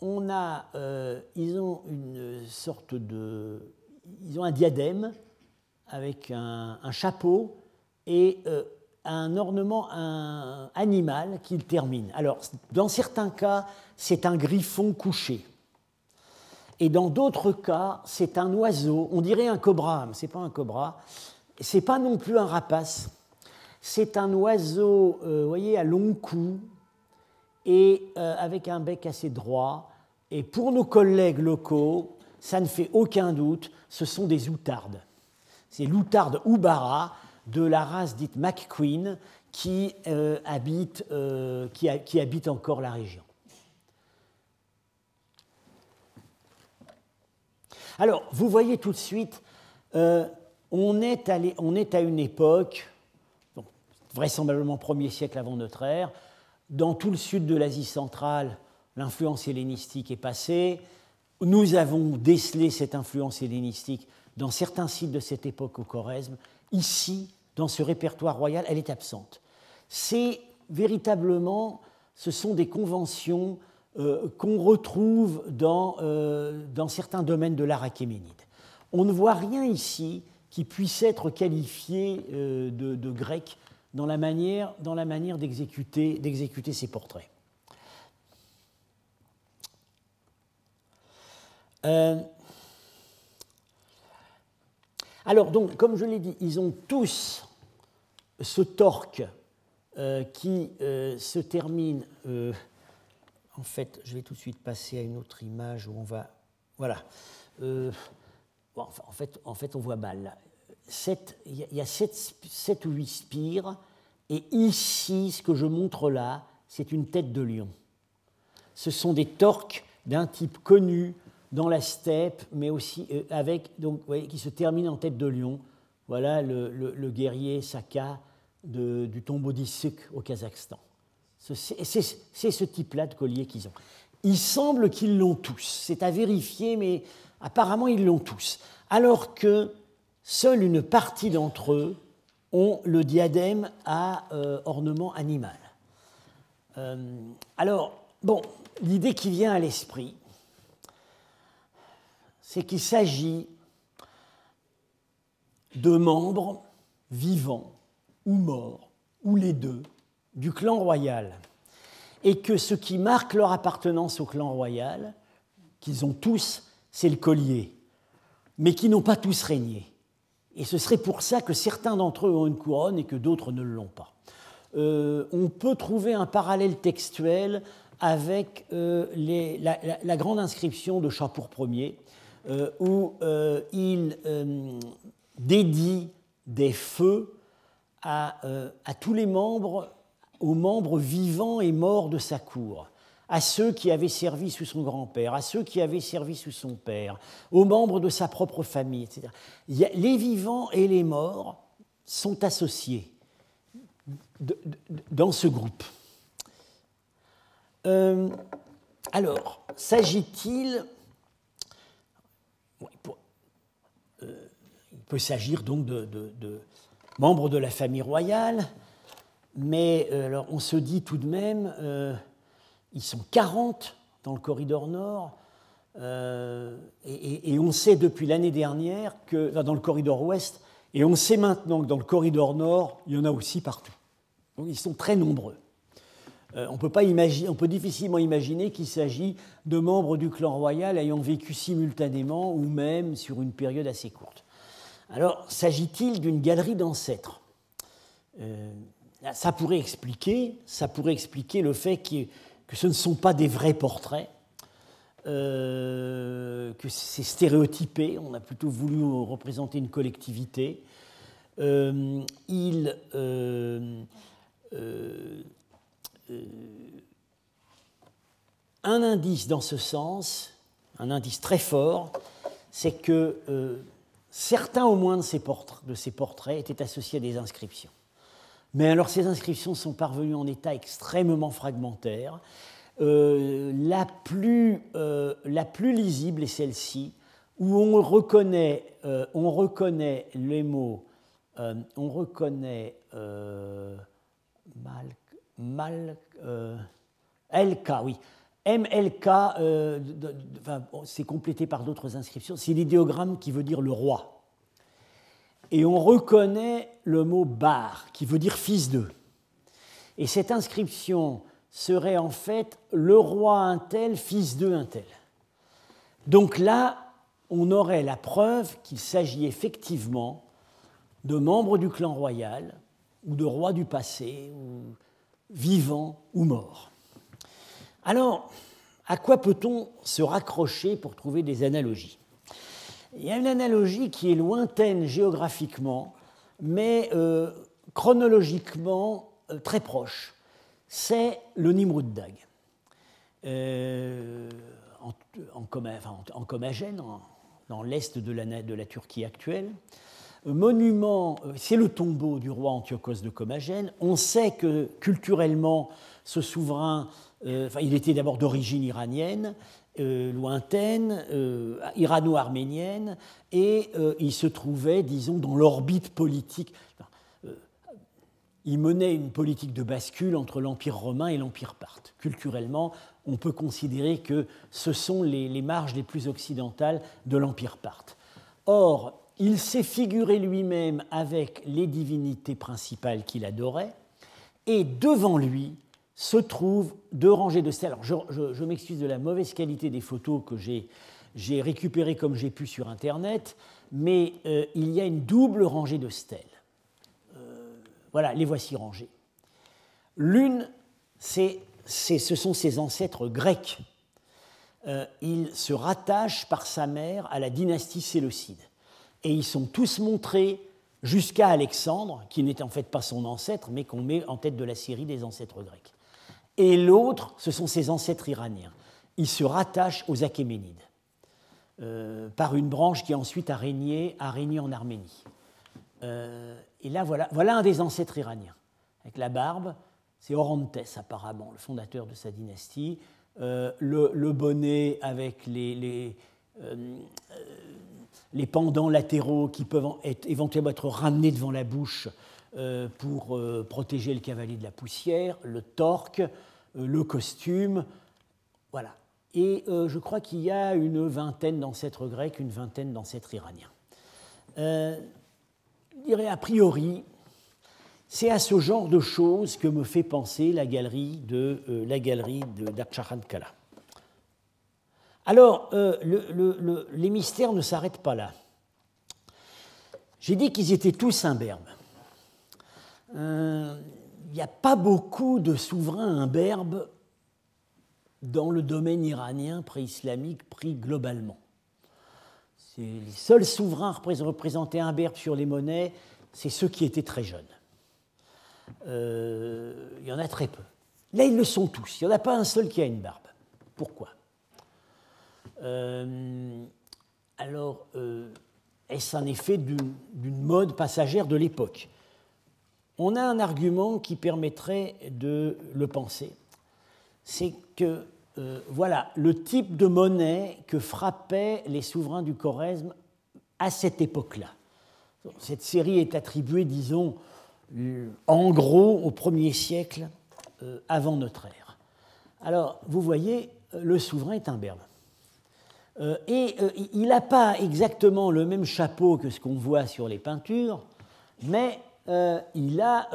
on a, euh, ils ont une sorte de, ils ont un diadème avec un, chapeau et un ornement un animal qu'ils termine. Alors, dans certains cas, c'est un griffon couché. Et dans d'autres cas, c'est un oiseau, on dirait un cobra, mais ce n'est pas un cobra, ce n'est pas non plus un rapace, c'est un oiseau, euh, vous voyez, à long cou et euh, avec un bec assez droit. Et pour nos collègues locaux, ça ne fait aucun doute, ce sont des outardes. C'est l'outarde Oubara de la race dite McQueen qui, euh, habite, qui habite encore la région. Alors, vous voyez tout de suite, euh, on, est à une époque, vraisemblablement premier siècle avant notre ère, dans tout le sud de l'Asie centrale, l'influence hellénistique est passée. Nous avons décelé cette influence hellénistique dans certains sites de cette époque au Choresme. Ici, dans ce répertoire royal, elle est absente. C'est véritablement, ce sont des conventions euh, qu'on retrouve dans, euh, dans, certains domaines de l'art achéménide. On ne voit rien ici qui puisse être qualifié euh, de, grec dans la manière, dans la manière d'exécuter, d'exécuter ces portraits. alors, donc, comme je l'ai dit, ils ont tous ce torque qui se termine en fait, je vais tout de suite passer à une autre image où on va. Voilà. Euh, en, fait, en fait, on voit mal. Il y a 7 ou 8 spires, et ici, ce que je montre là, c'est une tête de lion. Ce sont des torques d'un type connu dans la steppe, mais aussi euh, avec, donc, voyez, qui se terminent en tête de lion. Voilà le, guerrier Saka du tombeau d'Issuk au Kazakhstan. C'est ce type-là de collier qu'ils ont. Il semble qu'ils l'ont tous. C'est à vérifier, mais apparemment ils l'ont tous. Alors que seule une partie d'entre eux ont le diadème à euh, ornement animal. Euh, alors, bon, l'idée qui vient à l'esprit, c'est qu'il s'agit de membres vivants ou morts, ou les deux, du clan royal. Et que ce qui marque leur appartenance au clan royal, qu'ils ont tous, c'est le collier, mais qui n'ont pas tous régné. Et ce serait pour ça que certains d'entre eux ont une couronne et que d'autres ne l'ont pas. Euh, on peut trouver un parallèle textuel avec euh, la, grande inscription de Chapour Ier, euh, où il dédie des feux à, tous les membres, aux membres vivants et morts de sa cour à ceux qui avaient servi sous son grand-père, à ceux qui avaient servi sous son père, aux membres de sa propre famille, etc. Les vivants et les morts sont associés dans ce groupe. Euh, alors, s'agit-il... Euh, il peut s'agir donc de, membres de la famille royale, mais euh, alors, on se dit tout de même ils sont 40 dans le corridor nord. Euh, et, on sait depuis l'année dernière que dans le corridor ouest, et on sait maintenant que dans le corridor nord, il y en a aussi partout. Donc ils sont très nombreux. Euh, on, peut pas imaginer, on peut difficilement imaginer qu'il s'agit de membres du clan royal ayant vécu simultanément ou même sur une période assez courte. Alors, s'agit-il d'une galerie d'ancêtres? Euh, Ça pourrait expliquer, le fait que ce ne sont pas des vrais portraits, euh, que c'est stéréotypé, on a plutôt voulu représenter une collectivité. Euh, euh, un indice dans ce sens, un indice très fort, c'est que certains au moins de ces portraits étaient associés à des inscriptions. Mais alors ces inscriptions sont parvenues en état extrêmement fragmentaire. Euh, la, plus, euh, la, plus, lisible est celle-ci, où on reconnaît, euh, on les mots, on reconnaît mal, mal LK, oui. MLK, c'est complété par d'autres inscriptions, c'est l'idéogramme qui veut dire le roi et on reconnaît le mot bar, qui veut dire fils d'eux. Et cette inscription serait en fait le roi un tel, fils d'eux un tel. Donc là, on aurait la preuve qu'il s'agit effectivement de membres du clan royal, ou de rois du passé, ou vivants ou morts. Alors, à quoi peut-on se raccrocher pour trouver des analogies? Il y a une analogie qui est lointaine géographiquement, mais euh, chronologiquement euh, très proche. C'est le Nimrud Dag. Euh, en, en, Comagène, dans l'est de la, de la, Turquie actuelle. Monument, c'est le tombeau du roi Antiochos de Comagène. On sait que culturellement, ce souverain, il était d'abord d'origine iranienne, euh, lointaine, euh, irano-arménienne, et euh, il se trouvait, disons, dans l'orbite politique. il menait une politique de bascule entre l'Empire romain et l'Empire parthe. Culturellement, on peut considérer que ce sont les, les marges les plus occidentales de l'Empire parthe. Or, il s'est figuré lui-même avec les divinités principales qu'il adorait, et devant lui, se trouvent deux rangées de stèles. Alors, je, m'excuse de la mauvaise qualité des photos que j'ai récupérées comme j'ai pu sur Internet, mais euh, il y a une double rangée de stèles. Euh, voilà, les voici rangées. L'une, ce sont ses ancêtres grecs. Euh, ils se rattachent par sa mère à la dynastie séleucide. Et ils sont tous montrés jusqu'à Alexandre, qui n'est en fait pas son ancêtre, mais qu'on met en tête de la série des ancêtres grecs et l'autre, ce sont ses ancêtres iraniens. Ils se rattachent aux Achéménides, euh, par une branche qui ensuite a régné, a régné en Arménie. Euh, et là, voilà, un des ancêtres iraniens, avec la barbe, c'est Orontes apparemment, le fondateur de sa dynastie, euh, le, bonnet avec les, les, les, pendants latéraux qui peuvent être, éventuellement être ramenés devant la bouche pour protéger le cavalier de la poussière, le torque, euh, le costume. Voilà. et je crois qu'il y a une vingtaine d'ancêtres grecs, une vingtaine d'ancêtres iraniens. je dirais a priori, c'est à ce genre de choses que me fait penser la galerie de Kala. Alors, les mystères ne s'arrêtent pas là. J'ai dit qu'ils étaient tous imberbes. Euh, il n'y a pas beaucoup de souverains imberbes dans le domaine iranien pré-islamique pris globalement. Les seuls souverains représentés imberbes sur les monnaies, c'est ceux qui étaient très jeunes. Euh, il y en a très peu. Là, ils le sont tous. Il n'y en a pas un seul qui a une barbe. Pourquoi? Euh, Alors, est-ce un effet d'une mode passagère de l'époque? On a un argument qui permettrait de le penser. C'est que, euh, voilà, le type de monnaie que frappaient les souverains du Choresme à cette époque-là. Cette série est attribuée, disons, en gros au premier siècle euh, avant notre ère. Alors, vous voyez, le souverain est un berbe. Euh, et euh, il n'a pas exactement le même chapeau que ce qu'on voit sur les peintures, mais euh, il a,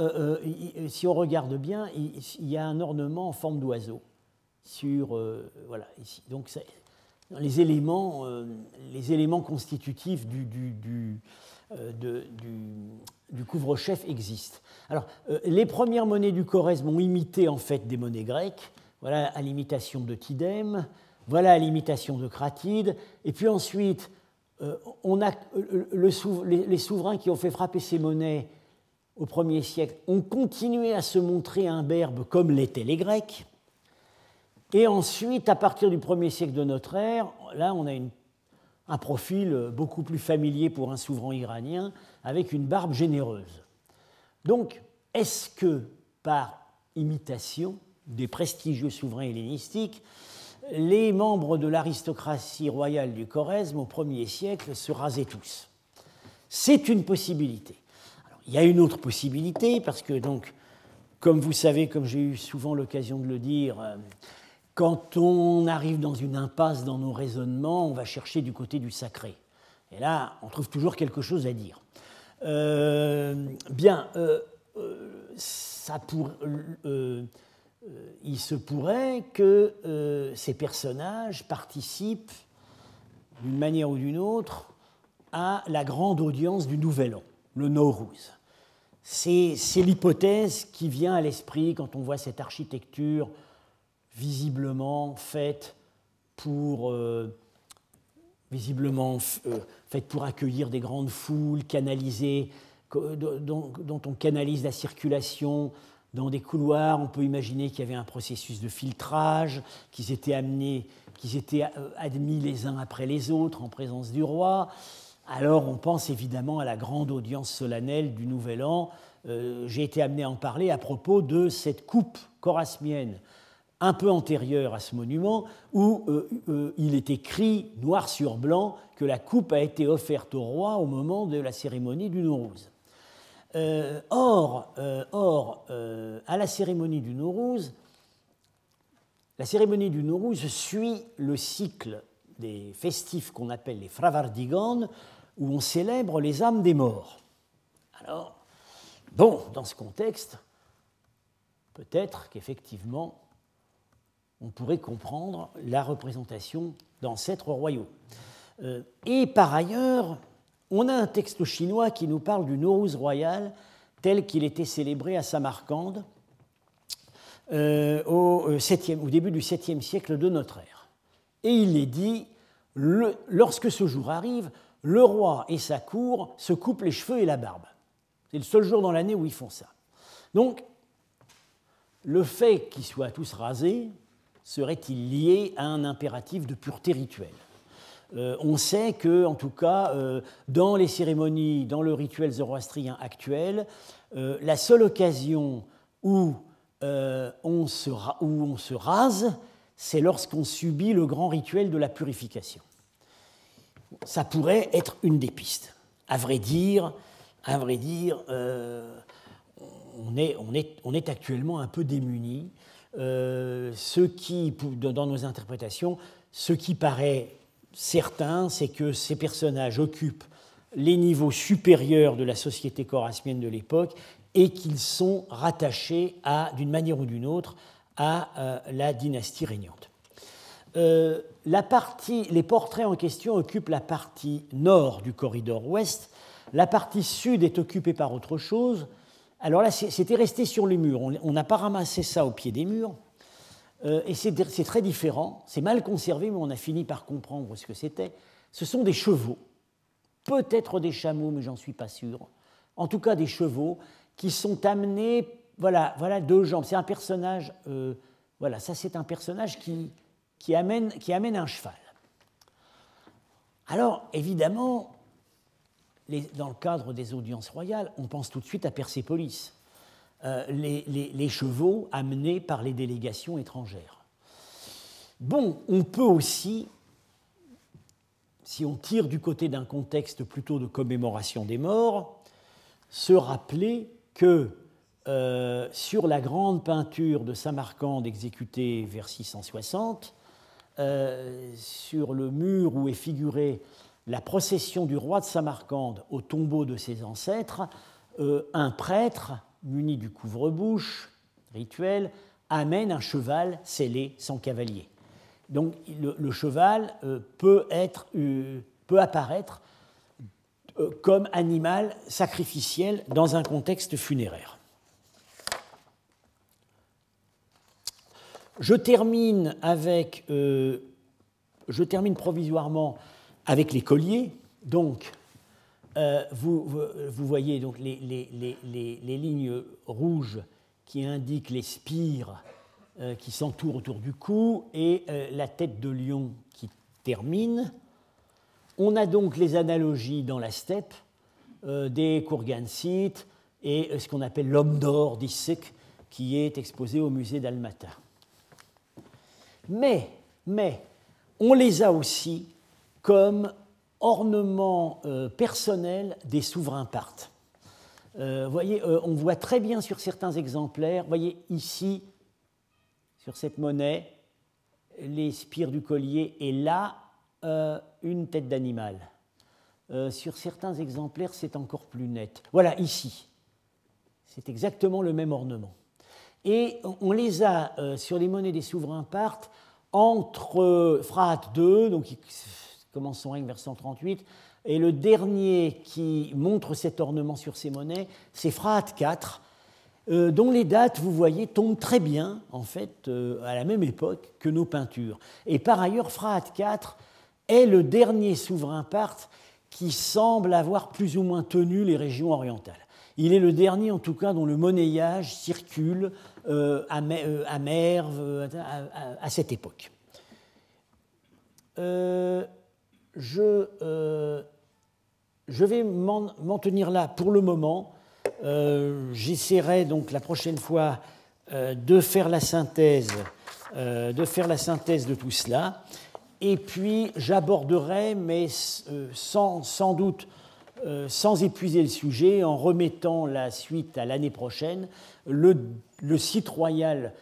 si on regarde bien, il, y a un ornement en forme d'oiseau sur, voilà, ici. Donc les éléments, les éléments constitutifs du, couvre-chef existent. Alors, les premières monnaies du Corrèze ont imité en fait des monnaies grecques, voilà à l'imitation de Tidème, voilà l'imitation de Cratide. Et puis ensuite, euh, on a, euh, les, souverains qui ont fait frapper ces monnaies au 1er siècle ont continué à se montrer imberbes comme l'étaient les Grecs. Et ensuite, à partir du 1er siècle de notre ère, là, on a un profil beaucoup plus familier pour un souverain iranien, avec une barbe généreuse. Donc, est-ce que, par imitation des prestigieux souverains hellénistiques, les membres de l'aristocratie royale du Choresme au Ier siècle se rasaient tous? C'est une possibilité. Il y a une autre possibilité, parce que, donc, comme vous savez, comme j'ai eu souvent l'occasion de le dire, euh, quand on arrive dans une impasse dans nos raisonnements, on va chercher du côté du sacré. Et là, on trouve toujours quelque chose à dire. Euh, bien, euh, ça pour, il se pourrait que ces personnages participent d'une manière ou d'une autre à la grande audience du Nouvel An, le Nowruz. C'est l'hypothèse qui vient à l'esprit quand on voit cette architecture visiblement faite pour, euh, visiblement, faite pour accueillir des grandes foules, canalisées, dont, dont on canalise la circulation, dans des couloirs, on peut imaginer qu'il y avait un processus de filtrage, qu'ils étaient amenés, qu'ils étaient euh, admis les uns après les autres en présence du roi. Alors on pense évidemment à la grande audience solennelle du Nouvel An. Euh, j'ai été amené à en parler à propos de cette coupe corasmienne un peu antérieure à ce monument, où euh, il est écrit noir sur blanc que la coupe a été offerte au roi au moment de la cérémonie du Nowruz. Euh, or, euh, or euh, à la cérémonie du Nowruz, la cérémonie du Nowruz suit le cycle des festifs qu'on appelle les Fravardigan, où on célèbre les âmes des morts. Alors, bon, dans ce contexte, peut-être qu'effectivement, on pourrait comprendre la représentation d'ancêtres royaux. et par ailleurs, on a un texte chinois qui nous parle du Nowruz royal tel qu'il était célébré à Samarcande euh, euh, au, début du 7e siècle de notre ère. Et il est dit, lorsque ce jour arrive, le roi et sa cour se coupent les cheveux et la barbe. C'est le seul jour dans l'année où ils font ça. Donc, le fait qu'ils soient tous rasés serait-il lié à un impératif de pureté rituelle? Euh, on sait que, en tout cas, euh, dans les cérémonies, dans le rituel zoroastrien actuel, euh, la seule occasion où on, se, où, on se, rase, c'est lorsqu'on subit le grand rituel de la purification. Ça pourrait être une des pistes. À vrai dire, dire on, est, actuellement un peu démuni ce qui, dans nos interprétations, ce qui paraît certain, c'est que ces personnages occupent les niveaux supérieurs de la société corasmienne de l'époque et qu'ils sont rattachés, d'une manière ou d'une autre, à euh, la dynastie régnante. Euh, la partie, les portraits en question occupent la partie nord du corridor ouest, la partie sud est occupée par autre chose. Alors là, c'était resté sur les murs, on n'a pas ramassé ça au pied des murs, euh, et c'est très différent, c'est mal conservé, mais on a fini par comprendre ce que c'était. Ce sont des chevaux, peut-être des chameaux, mais j'en suis pas sûr. En tout cas, des chevaux qui sont amenés voilà, voilà deux jambes. C'est un personnage, euh, voilà, ça c'est un personnage qui, qui, amène, qui amène un cheval. Alors, évidemment, dans le cadre des audiences royales, on pense tout de suite à Persépolis, euh, les, chevaux amenés par les délégations étrangères. Bon, on peut aussi, si on tire du côté d'un contexte plutôt de commémoration des morts, se rappeler que euh, sur la grande peinture de Samarcande exécutée vers 660, euh, sur le mur où est figurée la procession du roi de Samarcande au tombeau de ses ancêtres, euh, un prêtre, muni du couvre-bouche rituel, amène un cheval scellé sans cavalier. Donc le, cheval peut, être, peut apparaître comme animal sacrificiel dans un contexte funéraire. Je termine avec, euh, je termine provisoirement avec les colliers. Donc, euh, vous, voyez donc les, lignes rouges qui indiquent les spires euh, qui s'entourent autour du cou et la tête de lion qui termine. On a donc les analogies dans la steppe des Kurgansites et ce qu'on appelle l'homme d'or d'Issek qui est exposé au musée d'Almata. Mais, on les a aussi comme ornements euh, personnels des souverains partes. Euh, voyez, euh, on voit très bien sur certains exemplaires, voyez ici, sur cette monnaie, les spires du collier, et là, une tête d'animal. sur certains exemplaires, c'est encore plus net. Voilà, ici. C'est exactement le même ornement. Et on les a euh, sur les monnaies des souverains partes entre euh, II, donc qui commence son règne vers 138, et le dernier qui montre cet ornement sur ces monnaies, c'est Frat IV, euh, dont les dates, vous voyez, tombent très bien, en fait, à la même époque que nos peintures. Et par ailleurs, Frat IV est le dernier souverain parthe qui semble avoir plus ou moins tenu les régions orientales. Il est le dernier, en tout cas, dont le monnayage circule euh, à, euh, Merve euh, à, cette époque. je, vais m'en tenir là pour le moment. J'essaierai donc la prochaine fois de faire la synthèse, de faire la synthèse de tout cela. Et puis j'aborderai, mais sans doute euh, sans épuiser le sujet, en remettant la suite à l'année prochaine, le, site royal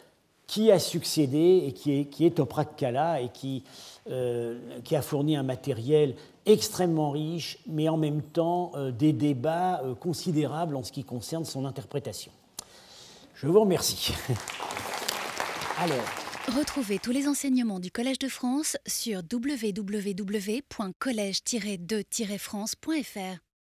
qui a succédé et qui est, qui est Kala et qui, euh, qui, a fourni un matériel extrêmement riche, mais en même temps euh, des débats considérables en ce qui concerne son interprétation. Je vous remercie. *laughs* Alors. Retrouvez tous les enseignements du Collège de France sur www.collège-2-france.fr.